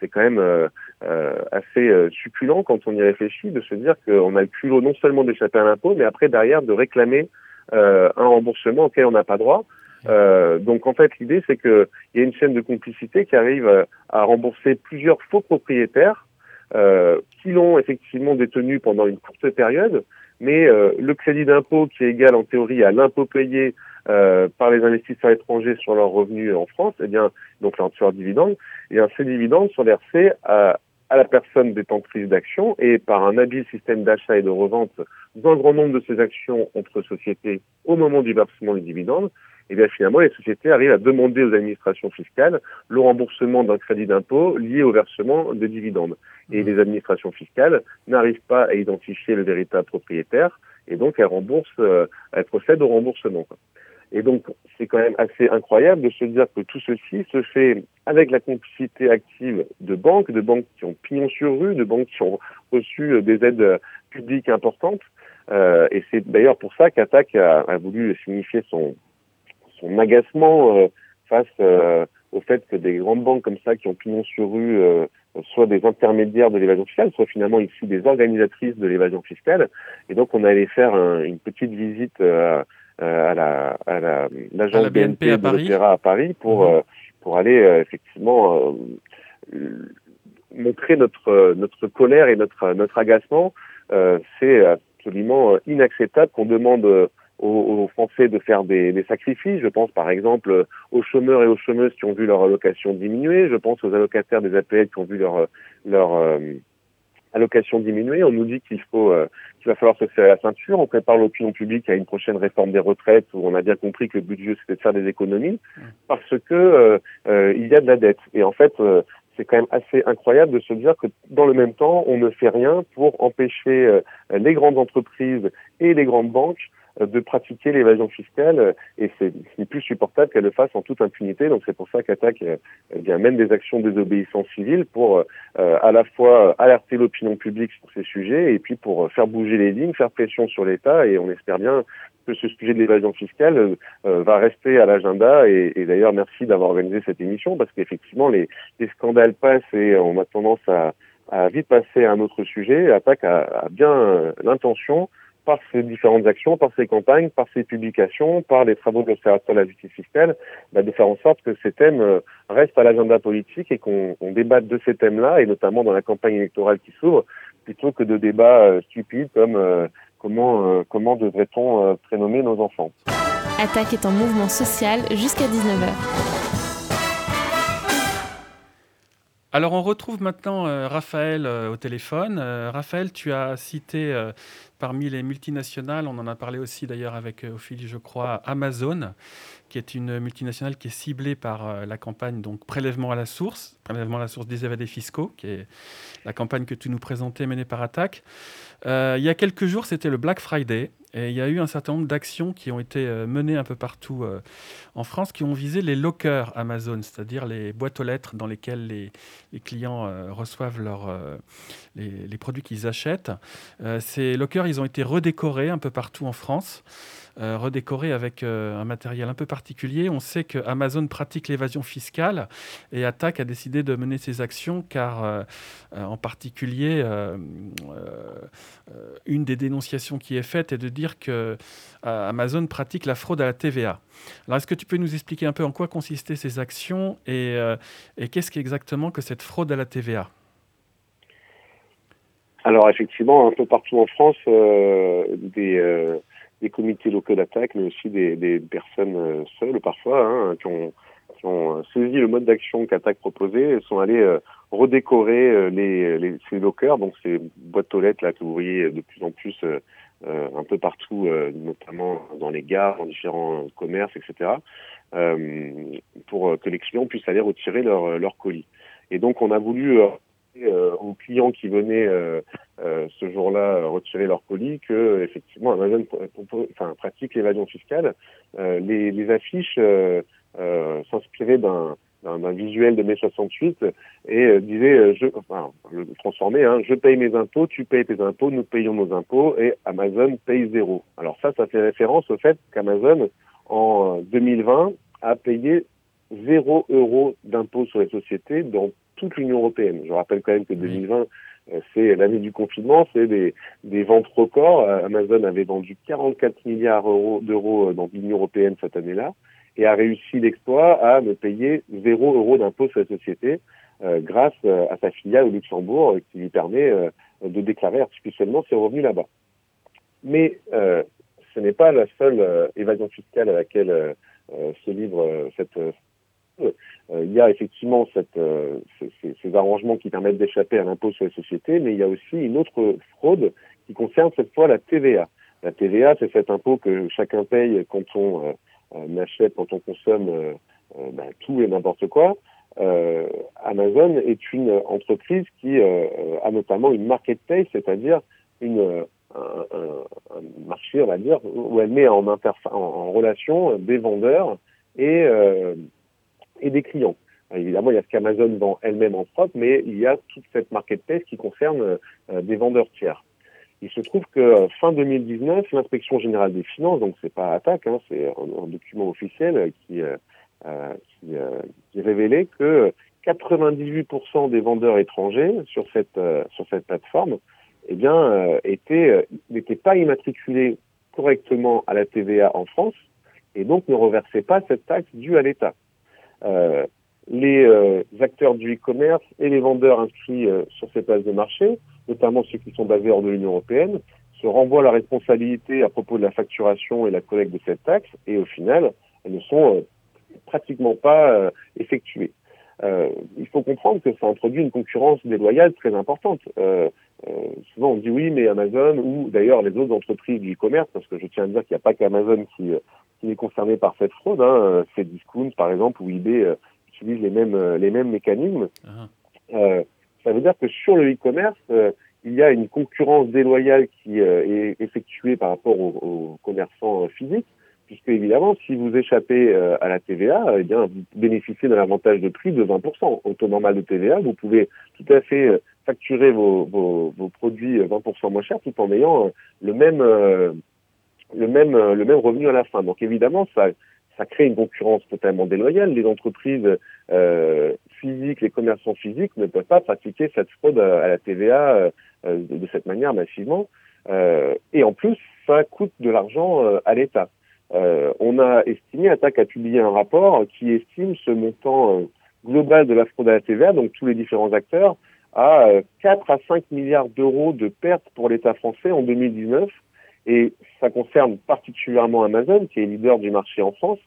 F: c'est quand même euh, euh, assez euh, succulent quand on y réfléchit de se dire qu'on a le culot non seulement d'échapper à l'impôt, mais après derrière de réclamer un remboursement auquel on n'a pas droit. donc en fait l'idée c'est qu'il y a une chaîne de complicité qui arrive à rembourser plusieurs faux propriétaires qui l'ont effectivement détenu pendant une courte période, mais le crédit d'impôt qui est égal en théorie à l'impôt payé euh, par les investisseurs étrangers sur leurs revenus en France, eh bien, donc sur leurs dividendes, et bien, ces dividendes sont versés à, à la personne détentrice d'actions et par un habile système d'achat et de revente d'un grand nombre de ces actions entre sociétés au moment du versement des dividendes, et eh bien finalement les sociétés arrivent à demander aux administrations fiscales le remboursement d'un crédit d'impôt lié au versement de dividendes. Et mmh. les administrations fiscales n'arrivent pas à identifier le véritable propriétaire et donc elles remboursent, euh, elles procèdent au remboursement. Quoi. Et donc, c'est quand même assez incroyable de se dire que tout ceci se fait avec la complicité active de banques, de banques qui ont pignon sur rue, de banques qui ont reçu des aides publiques importantes. Euh, et c'est d'ailleurs pour ça qu'Attac a, a, voulu signifier son, son agacement euh, face euh, au fait que des grandes banques comme ça qui ont pignon sur rue euh, soient des intermédiaires de l'évasion fiscale, soit finalement ici des organisatrices de l'évasion fiscale. Et donc on allait faire une petite visite à euh, à la à la l'agence BNP, BNP, à Paris. à Paris pour euh, pour aller euh, effectivement montrer notre notre colère et notre notre agacement. c'est absolument inacceptable qu'on demande aux, Français de faire des, des, sacrifices. Je pense par exemple aux chômeurs et aux chômeuses qui ont vu leur allocation diminuer. Je pense aux allocataires des APL qui ont vu leur leur allocation diminuée. On nous dit qu'il faut euh, qu'il va falloir se serrer la ceinture. On prépare l'opinion publique à une prochaine réforme des retraites où on a bien compris que le but du jeu c'était de faire des économies parce que euh, euh, il y a de la dette. Et en fait, c'est quand même assez incroyable de se dire que dans le même temps, on ne fait rien pour empêcher les grandes entreprises et les grandes banques de pratiquer l'évasion fiscale et c'est plus supportable qu'elle le fasse en toute impunité. Donc c'est pour ça qu'Attaque euh, eh mène des actions de désobéissance civile pour euh, à la fois alerter l'opinion publique sur ces sujets et puis pour faire bouger les lignes, faire pression sur l'État et on espère bien que ce sujet de l'évasion fiscale euh, va rester à l'agenda et, et d'ailleurs merci d'avoir organisé cette émission parce qu'effectivement les, les scandales passent et on a tendance à, à vite passer à un autre sujet. Attaque a, a bien l'intention par ces différentes actions, par ces campagnes, par ces publications, par les travaux de l'Observatoire de la justice fiscale, bah, de faire en sorte que ces thèmes euh, restent à l'agenda politique et qu'on débatte de ces thèmes-là, et notamment dans la campagne électorale qui s'ouvre, plutôt que de débats euh, stupides comme euh, comment, comment devrait-on prénommer nos enfants.
A: Attaque est en mouvement social jusqu'à 19h.
B: Alors on retrouve maintenant Raphaël au téléphone. Raphaël, tu as cité Parmi les multinationales, on en a parlé aussi d'ailleurs avec euh, Ophélie, je crois, Amazon, qui est une multinationale qui est ciblée par euh, la campagne donc prélèvement à la source, prélèvement à la source des évadés fiscaux, qui est la campagne que tu nous présentais menée par Attaque. Euh, il y a quelques jours, c'était le Black Friday, et il y a eu un certain nombre d'actions qui ont été menées un peu partout en France, qui ont visé les lockers Amazon, c'est-à-dire les boîtes aux lettres dans lesquelles les, clients reçoivent les, les, produits qu'ils achètent. ces lockers ils ont été redécorés un peu partout en France, euh, redécorés avec euh, un matériel un peu particulier. On sait que Amazon pratique l'évasion fiscale et Attaque a décidé de mener ses actions car, euh, en particulier, une des dénonciations qui est faite est de dire que Amazon pratique la fraude à la TVA. Alors, est-ce que tu peux nous expliquer un peu en quoi consistaient ces actions et, qu'est-ce qu'exactement que cette fraude à la TVA
F: Alors effectivement, un peu partout en France, des, des comités locaux d'attaque, mais aussi des, des personnes seules parfois, hein, qui ont qui ont saisi le mode d'action qu'Attaque proposait et sont allés redécorer les, les, ces lockers, donc ces boîtes aux lettres là que vous voyez de plus en plus euh, un peu partout, euh, notamment dans les gares, dans différents commerces, etc., euh, pour que les clients puissent aller retirer leur, leur colis. Et donc, on a voulu aux clients qui venaient ce jour-là retirer leur colis que effectivement Amazon enfin, pratique l'évasion fiscale. les, les affiches s'inspiraient d'un d'un visuel de mai 68 et euh, disait, euh, je, enfin, le transformer, hein, je paye mes impôts, tu payes tes impôts, nous payons nos impôts et Amazon paye zéro. Alors ça, ça fait référence au fait qu'Amazon, en 2020, a payé zéro euro d'impôts sur les sociétés dans toute l'Union européenne. Je rappelle quand même que 2020, euh, c'est l'année du confinement, c'est des, des ventes records. Amazon avait vendu 44 milliards d'euros dans l'Union européenne cette année-là et a réussi l'exploit à ne payer zéro euro d'impôt sur la société euh, grâce euh, à sa filiale au Luxembourg euh, qui lui permet de déclarer artificiellement ses revenus là-bas. Mais ce n'est pas la seule évasion fiscale à laquelle se livre cette il y a effectivement cette, ces, arrangements qui permettent d'échapper à l'impôt sur les sociétés, mais il y a aussi une autre fraude qui concerne cette fois la TVA. La TVA, c'est cet impôt que chacun paye quand on euh, achète quand on consomme euh, euh, bah, tout et n'importe quoi. Amazon est une entreprise qui a notamment une marketplace, c'est-à-dire un, marché, on va dire, où elle met en, relation des vendeurs et, et des clients. évidemment, il y a ce qu'Amazon vend elle-même en propre, mais il y a toute cette marketplace qui concerne des vendeurs tiers. Il se trouve que euh, fin 2019, l'inspection générale des finances, donc c'est pas attaque, hein, c'est un, document officiel euh, euh, euh, qui, révélait que 98% des vendeurs étrangers sur cette sur cette plateforme, eh bien, étaient n'étaient pas immatriculés correctement à la TVA en France et donc ne reversaient pas cette taxe due à l'État. Les acteurs du e-commerce et les vendeurs inscrits sur ces places de marché notamment ceux qui sont basés hors de l'Union européenne, se renvoient la responsabilité à propos de la facturation et la collecte de cette taxe, et au final, elles ne sont euh, pratiquement pas euh, effectuées. Euh, il faut comprendre que ça introduit une concurrence déloyale très importante. Euh, euh, souvent on dit oui, mais Amazon ou d'ailleurs les autres entreprises du e-commerce, parce que je tiens à dire qu'il n'y a pas qu'Amazon qui, qui est concerné par cette fraude. Hein, Discount par exemple ou eBay utilisent les mêmes les mêmes mécanismes. Uh ça veut dire que sur le e-commerce, euh, il y a une concurrence déloyale qui euh, est effectuée par rapport aux, commerçants euh, physiques, puisque évidemment, si vous échappez à la TVA, eh bien, vous bénéficiez d'un avantage de prix de 20%. Au taux normal de TVA, vous pouvez tout à fait facturer vos, vos, vos produits 20% moins cher tout en ayant le même le même le même revenu à la fin. Donc évidemment, ça ça crée une concurrence totalement déloyale. Les entreprises euh, physiques, les commerçants physiques ne peuvent pas pratiquer cette fraude à la TVA euh, de, cette manière massivement. Euh, et en plus, ça coûte de l'argent euh, à l'État. Euh, on a estimé, Attac a publié un rapport qui estime ce montant global de la fraude à la TVA, donc tous les différents acteurs, à 4 à 5 milliards d'euros de pertes pour l'État français en 2019 et ça concerne particulièrement Amazon, qui est leader du marché en France,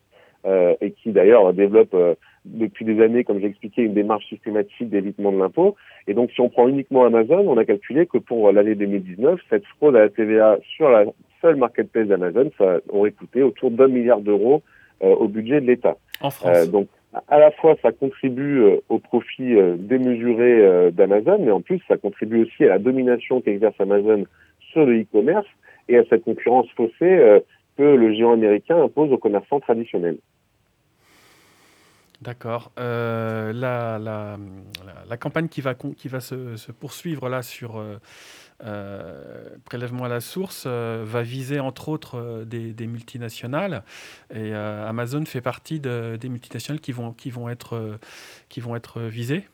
F: euh, et qui d'ailleurs développe euh, depuis des années, comme j'ai expliqué, une démarche systématique d'évitement de l'impôt. Et donc, si on prend uniquement Amazon, on a calculé que pour l'année 2019, cette fraude à la TVA sur la seule marketplace d'Amazon, ça aurait coûté autour d'un milliard d'euros euh, au budget de l'État.
B: En France.
F: donc, à la fois, ça contribue au profit démesuré d'Amazon, mais en plus, ça contribue aussi à la domination qu'exerce Amazon sur le e-commerce et à cette concurrence faussée euh, que le géant américain impose aux commerçants traditionnels.
B: D'accord. Euh, la, campagne qui va, se, poursuivre là sur euh, euh prélèvement à la source va viser entre autres des, multinationales et Amazon fait partie de, des multinationales qui vont être visées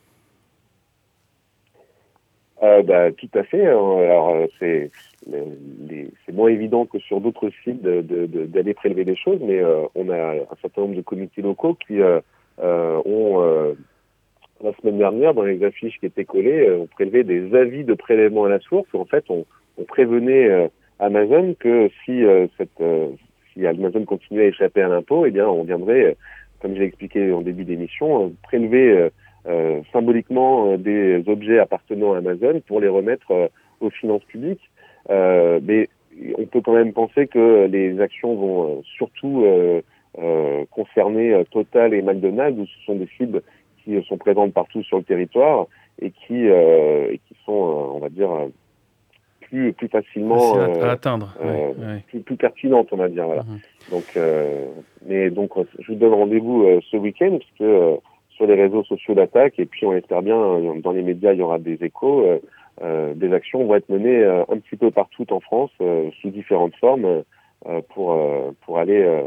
F: euh, bah, tout à fait. Hein. Alors euh, c'est moins évident que sur d'autres sites d'aller de, de, prélever des choses, mais euh, on a un certain nombre de comités locaux qui euh, ont la semaine dernière, dans les affiches qui étaient collées, on prélevait des avis de prélèvement à la source. Où, en fait, on, on prévenait Amazon que si cette si Amazon continuait à échapper à l'impôt, eh bien, on viendrait, comme je l'ai expliqué en début d'émission, prélever euh, symboliquement euh, des objets appartenant à Amazon pour les remettre euh, aux finances publiques. mais on peut quand même penser que les actions vont surtout concerner Total et McDonald's, où ce sont des cibles qui sont présentes partout sur le territoire et qui, et qui sont, on va dire, plus, plus facilement
B: à, atteindre,
F: Plus, plus, pertinentes, on va dire. Voilà.
B: Mhm.
F: Donc, mais donc, je vous donne rendez-vous ce week-end parce que sur les réseaux sociaux d'attaque et puis on espère bien dans les médias il y aura des échos. Euh, euh des actions vont être menées euh, un petit peu partout en France sous différentes formes pour pour aller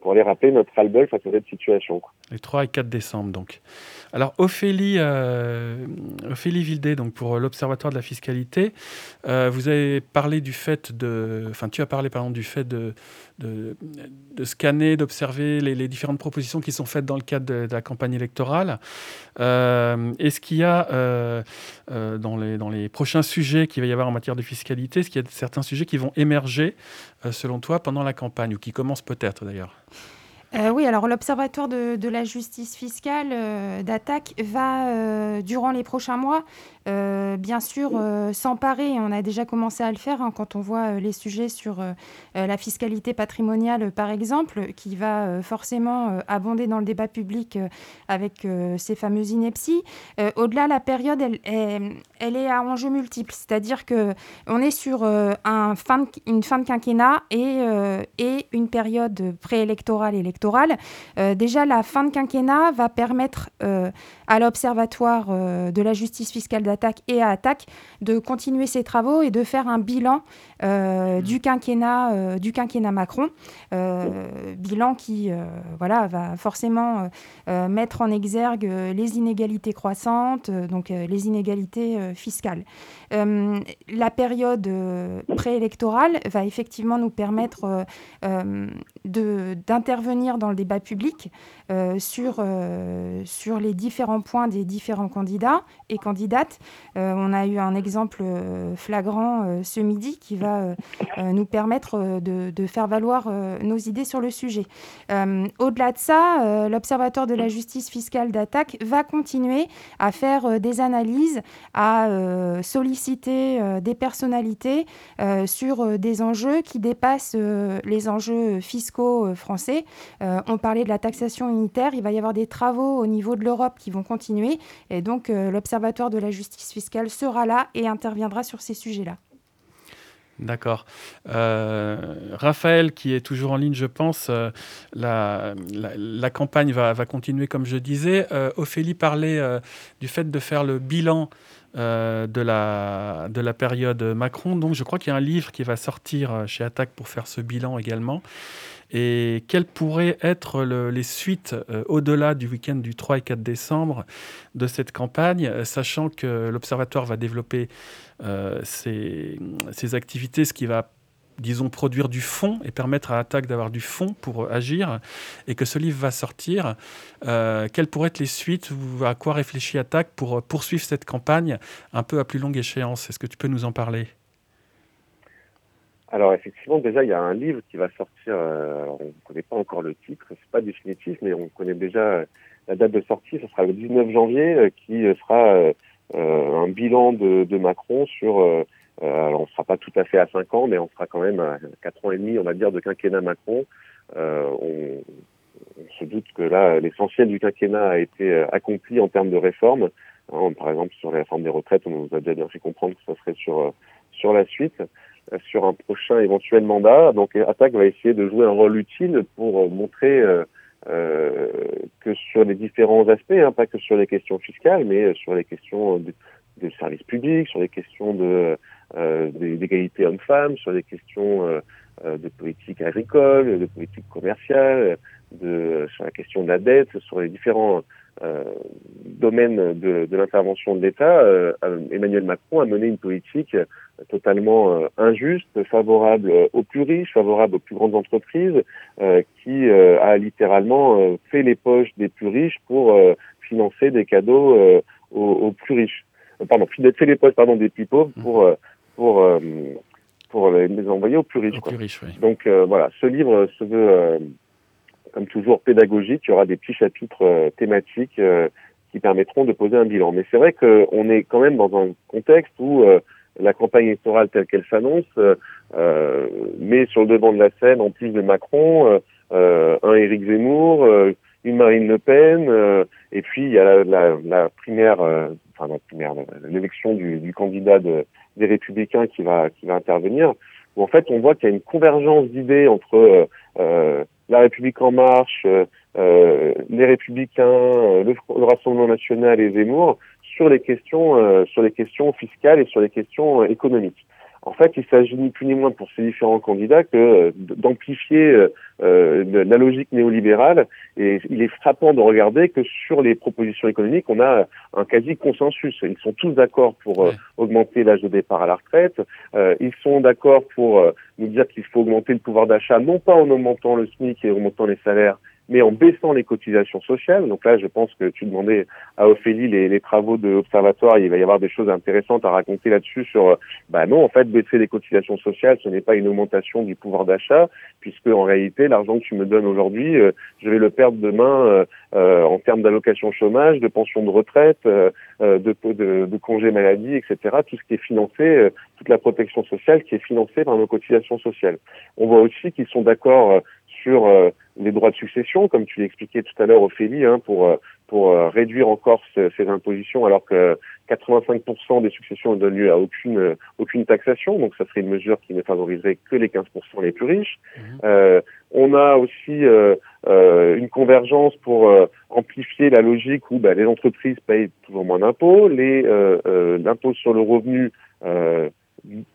F: pour aller rappeler notre ras face à cette situation.
B: Les 3 et 4 décembre, donc. Alors, Ophélie, Ophélie Vildé, donc pour l'Observatoire de la fiscalité, vous avez parlé du fait de. Enfin, tu as parlé, pardon, du fait de, de, scanner, d'observer les, différentes propositions qui sont faites dans le cadre de, la campagne électorale. Euh, est-ce qu'il y a, euh, euh, dans, les, dans les prochains sujets qu'il va y avoir en matière de fiscalité, est-ce qu'il y a certains sujets qui vont émerger, selon toi, pendant la campagne, ou qui commencent peut-être d'ailleurs?
C: Euh, oui, alors l'Observatoire de, la justice fiscale euh, d'attaque va, euh, durant les prochains mois, bien sûr, s'emparer, on a déjà commencé à le faire hein, quand on voit les sujets sur la fiscalité patrimoniale, par exemple, qui va forcément abonder dans le débat public avec ces fameuses inepties. Au-delà, la période, elle, est à enjeux multiples, c'est-à-dire qu'on est sur une fin de quinquennat et, une période préélectorale électorale euh, déjà, la fin de quinquennat va permettre euh, à l'Observatoire euh, de la justice fiscale d'attaque et à Attaque de continuer ses travaux et de faire un bilan du, quinquennat, du quinquennat Macron. bilan qui voilà, va forcément mettre en exergue les inégalités croissantes, donc les inégalités fiscales. La période préélectorale va effectivement nous permettre d'intervenir dans le débat public euh, sur, euh, sur les différents points des différents candidats et candidates. Euh, on a eu un exemple flagrant ce midi qui va nous permettre de, de, faire valoir nos idées sur le sujet. Au-delà de ça, l'Observatoire de la justice fiscale d'attaque va continuer à faire des analyses, à solliciter des personnalités sur des enjeux qui dépassent les enjeux fiscaux français. Euh, on parlait de la taxation unitaire. Il va y avoir des travaux au niveau de l'Europe qui vont continuer. Et donc, euh, l'Observatoire de la justice fiscale sera là et interviendra sur ces sujets-là.
B: D'accord. Euh, Raphaël, qui est toujours en ligne, je pense, la, campagne va, continuer, comme je disais. Ophélie parlait du fait de faire le bilan de, la, de la période Macron. Donc, je crois qu'il y a un livre qui va sortir chez Attaque pour faire ce bilan également et quelles pourraient être les suites euh, au-delà du week-end du 3 et 4 décembre de cette campagne, euh, sachant que l'Observatoire va développer euh, ses, activités, ce qui va disons, produire du fond et permettre à Attaque d'avoir du fond pour agir, et que ce livre va sortir. quelles pourraient être les suites ou à quoi réfléchit Attaque pour poursuivre cette campagne un peu à plus longue échéance? Est-ce que tu peux nous en parler?
F: Alors effectivement, déjà, il y a un livre qui va sortir, euh, on ne connaît pas encore le titre, c'est pas définitif, mais on connaît déjà la date de sortie, ce sera le 19 janvier, euh, qui sera euh, un bilan de Macron sur, alors on ne sera pas tout à fait à 5 ans, mais on sera quand même à 4 ans et demi, on va dire, de quinquennat Macron. On, on, se doute que là, l'essentiel du quinquennat a été accompli en termes de réformes. Hein, par exemple, sur la réforme des retraites, on nous a déjà bien fait comprendre que ça serait sur, sur la suite sur un prochain éventuel mandat. Donc Attaque va essayer de jouer un rôle utile pour euh, montrer euh, euh, que sur les différents aspects, hein, pas que sur les questions fiscales, mais sur les questions de, de services publics, sur les questions de d'égalité hommes-femmes, sur les questions de politique agricole, de politique commerciale, de, sur la question de la dette, sur les différents domaine de, l'intervention de l'État, Emmanuel Macron a mené une politique totalement injuste, favorable aux plus riches, favorable aux plus grandes entreprises, qui a littéralement fait les poches des plus riches pour financer des cadeaux aux, aux, plus riches. pardon, fait les poches pardon des plus pauvres pour pour pour les envoyer aux plus riches.
B: Plus riches oui.
F: Donc euh, voilà, ce livre se veut, euh, comme toujours, pédagogique. Il y aura des petits chapitres euh, thématiques qui permettront de poser un bilan. Mais c'est vrai qu'on est quand même dans un contexte où la campagne électorale telle qu'elle s'annonce met sur le devant de la scène, en plus de Macron, un Éric Zemmour, une Marine Le Pen, et puis il y a la, la, la primaire, enfin la primaire, l'élection du, du candidat de, des républicains qui va qui va intervenir, où en fait on voit qu'il y a une convergence d'idées entre euh, euh la République en marche, euh, les républicains, le, le, Rassemblement national et Zemmour sur les questions sur les questions fiscales et sur les questions économiques. En fait, il s'agit ni plus ni moins pour ces différents candidats que euh, d'amplifier euh, euh, la logique néolibérale. Et il est frappant de regarder que sur les propositions économiques, on a un quasi consensus. Ils sont tous d'accord pour augmenter l'âge de départ à la retraite. ils sont d'accord pour nous dire qu'il faut augmenter le pouvoir d'achat, non pas en augmentant le SMIC et en augmentant les salaires, mais en baissant les cotisations sociales. Donc là, je pense que tu demandais à Ophélie les, les travaux de l'Observatoire, il va y avoir des choses intéressantes à raconter là-dessus sur, bah non, en fait, baisser les cotisations sociales, ce n'est pas une augmentation du pouvoir d'achat, puisque en réalité, l'argent que tu me donnes aujourd'hui, euh, je vais le perdre demain euh, euh, en termes d'allocation chômage, de pension de retraite, de, de, de congé maladie, etc. Tout ce qui est financé, toute la protection sociale qui est financée par nos cotisations sociales. On voit aussi qu'ils sont d'accord sur les droits de succession, comme tu l'expliquais tout à l'heure, Ophélie, hein, pour euh, pour euh, réduire encore ces impositions, alors que 85% des successions ne donnent lieu à aucune euh, aucune taxation, donc ça serait une mesure qui ne favoriserait que les 15% les plus riches. Mmh. Euh, on a aussi euh, une convergence pour amplifier la logique où bah, les entreprises payent toujours moins d'impôts, les l'impôt sur le revenu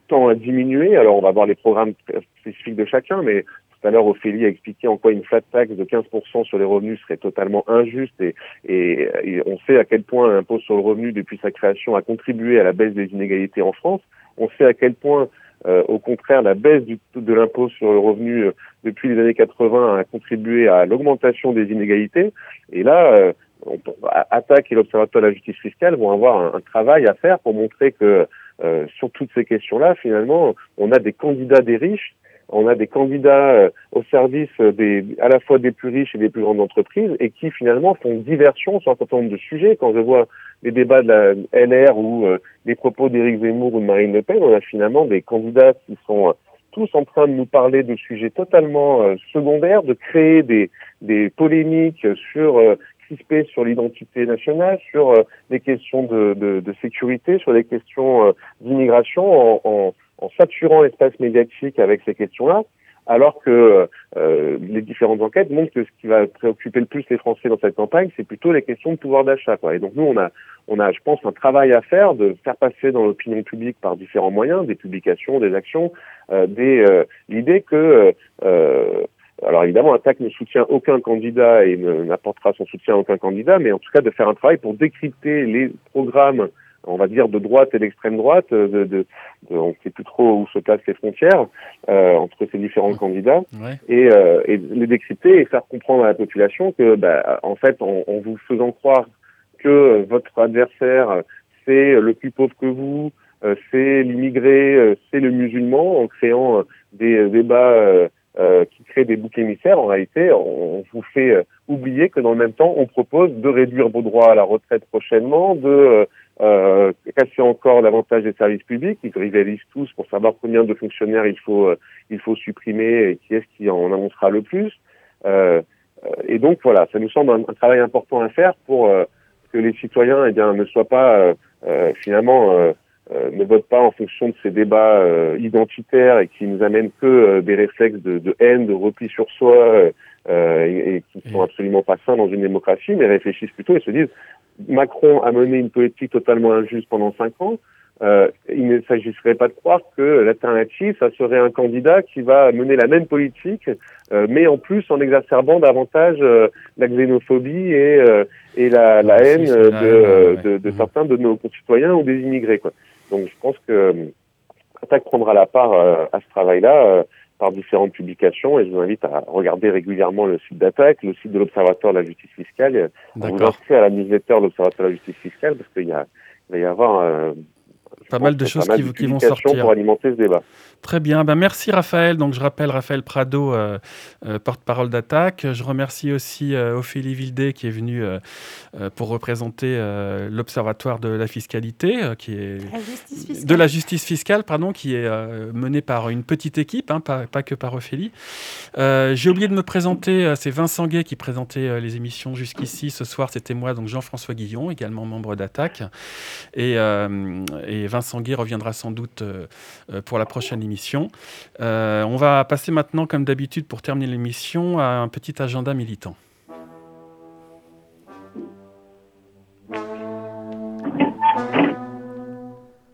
F: tend à diminuer. Alors on va voir les programmes spécifiques de chacun, mais tout à l'heure, Ophélie a expliqué en quoi une flat tax de 15% sur les revenus serait totalement injuste et, et, on sait à quel point l'impôt sur le revenu, depuis sa création, a contribué à la baisse des inégalités en France. On sait à quel point, euh, au contraire, la baisse de l'impôt sur le revenu euh, depuis les années 80 a contribué à l'augmentation des inégalités. Et là, euh, Attaque et l'Observatoire de la justice fiscale vont avoir un, un travail à faire pour montrer que euh, sur toutes ces questions-là, finalement, on a des candidats des riches on a des candidats euh, au service des, à la fois des plus riches et des plus grandes entreprises et qui finalement font diversion sur un certain nombre de sujets. Quand je vois les débats de la LR ou euh, les propos d'Éric Zemmour ou de Marine Le Pen, on a finalement des candidats qui sont euh, tous en train de nous parler de sujets totalement secondaires, de créer des, des polémiques sur crispées sur l'identité nationale, sur des questions de, de, de, sécurité, sur des questions d'immigration en, en en saturant l'espace médiatique avec ces questions-là, alors que euh, les différentes enquêtes montrent que ce qui va préoccuper le plus les Français dans cette campagne, c'est plutôt les questions de pouvoir d'achat. Et donc nous, on a, on a, je pense, un travail à faire de faire passer dans l'opinion publique par différents moyens, des publications, des actions, euh, des euh, l'idée que euh, alors évidemment, Attaque ne soutient aucun candidat et n'apportera son soutien à aucun candidat, mais en tout cas de faire un travail pour décrypter les programmes on va dire de droite et d'extrême droite, euh, de, de, on ne sait plus trop où se placent les frontières euh, entre ces différents candidats, et, euh, et, les décrypter et faire comprendre à la population que, bah, en fait, en, en, vous faisant croire que votre adversaire c'est le plus pauvre que vous, euh, c'est l'immigré, euh, c'est le musulman, en créant des débats euh, qui créent des boucs émissaires, en réalité, on, vous fait oublier que dans le même temps, on propose de réduire vos droits à la retraite prochainement, de euh, casser encore davantage des services publics. Ils rivalisent tous pour savoir combien de fonctionnaires il faut euh, il faut supprimer et qui est-ce qui en annoncera le plus. Euh, euh et donc voilà, ça nous semble un, travail important à faire pour euh, que les citoyens eh bien ne soient pas finalement ne votent pas en fonction de ces débats identitaires et qui nous amènent que des réflexes de, de, haine, de repli sur soi et, et, qui sont absolument pas sains dans une démocratie, mais réfléchissent plutôt et se disent Macron a mené une politique totalement injuste pendant cinq ans. euh, il ne s'agirait pas de croire que l'alternative, ça serait un candidat qui va mener la même politique, euh, mais en plus en exacerbant davantage euh, la xénophobie et, euh, et la, la haine de, de, de
B: Mhm.
F: certains de nos concitoyens ou des immigrés. Quoi. Donc je pense que euh, Attaque prendra la part euh, à ce travail-là euh, par différentes publications et je vous invite à regarder régulièrement le site d'Attaque, le site de l'Observatoire de la justice fiscale, à vous inscrire à la newsletter de l'Observatoire de la justice fiscale parce qu'il y a, il va y avoir euh,
B: Pas mal de choses
F: mal
B: qui- qui vont sortir.
F: pour alimenter ce débat.
B: Très bien, ben merci Raphaël. Donc je rappelle Raphaël Prado, euh, euh, porte-parole d'Attaque. Je remercie aussi euh, Ophélie Vildé qui est venue pour représenter euh, l'Observatoire de la fiscalité, euh, qui est
C: La
B: de la justice fiscale, pardon, qui est euh, menée par une petite équipe, hein, pas, pas que par Ophélie. Euh, J'ai oublié de me présenter, euh, c'est Vincent Gay qui présentait euh, les émissions jusqu'ici. Ce soir, c'était moi, donc Jean-François Guillon, également membre d'Attaque. Et, euh, et Vincent Gay reviendra sans doute euh, euh, pour la prochaine émission. Euh, on va passer maintenant, comme d'habitude, pour terminer l'émission, à un petit agenda militant.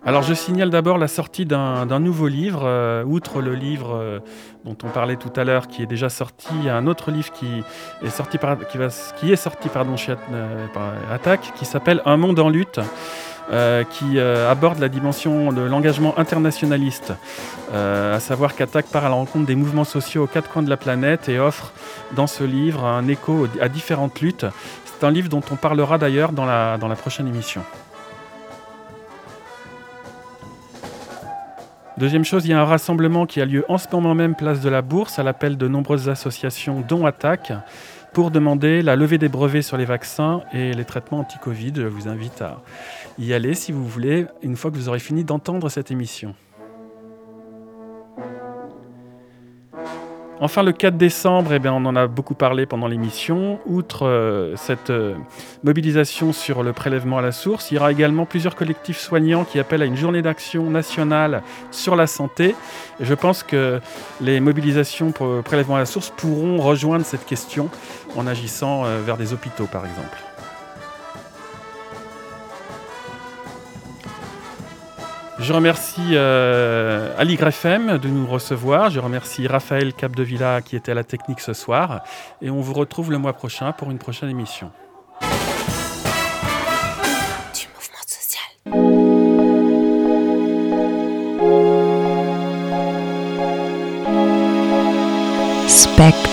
B: Alors je signale d'abord la sortie d'un nouveau livre. euh, outre le livre euh, dont on parlait tout à l'heure, qui est déjà sorti, il y a un autre livre qui est sorti, par, qui va, chez euh, Attaque, qui s'appelle Un monde en lutte. qui aborde la dimension de l'engagement internationaliste, à savoir qu'Attaque part à la rencontre des mouvements sociaux aux quatre coins de la planète et offre dans ce livre un écho à différentes luttes. C'est un livre dont on parlera d'ailleurs dans la prochaine émission. Deuxième chose, il y a un rassemblement qui a lieu en ce moment même place de la Bourse à l'appel de nombreuses associations dont Attaque pour demander la levée des brevets sur les vaccins et les traitements anti-Covid. Je vous invite à y aller si vous voulez, une fois que vous aurez fini d'entendre cette émission. Enfin, le 4 décembre, eh on en a beaucoup parlé pendant l'émission. Outre euh, cette euh, mobilisation sur le prélèvement à la source, il y aura également plusieurs collectifs soignants qui appellent à une journée d'action nationale sur la santé. Je pense que les mobilisations pour le prélèvement à la source pourront rejoindre cette question en agissant euh, vers des hôpitaux, par exemple. Je remercie euh, Ali Greffem de nous recevoir. Je remercie Raphaël Capdevilla qui était à la technique ce soir. Et on vous retrouve le mois prochain pour une prochaine émission.
A: du mouvement social.
G: Spectre.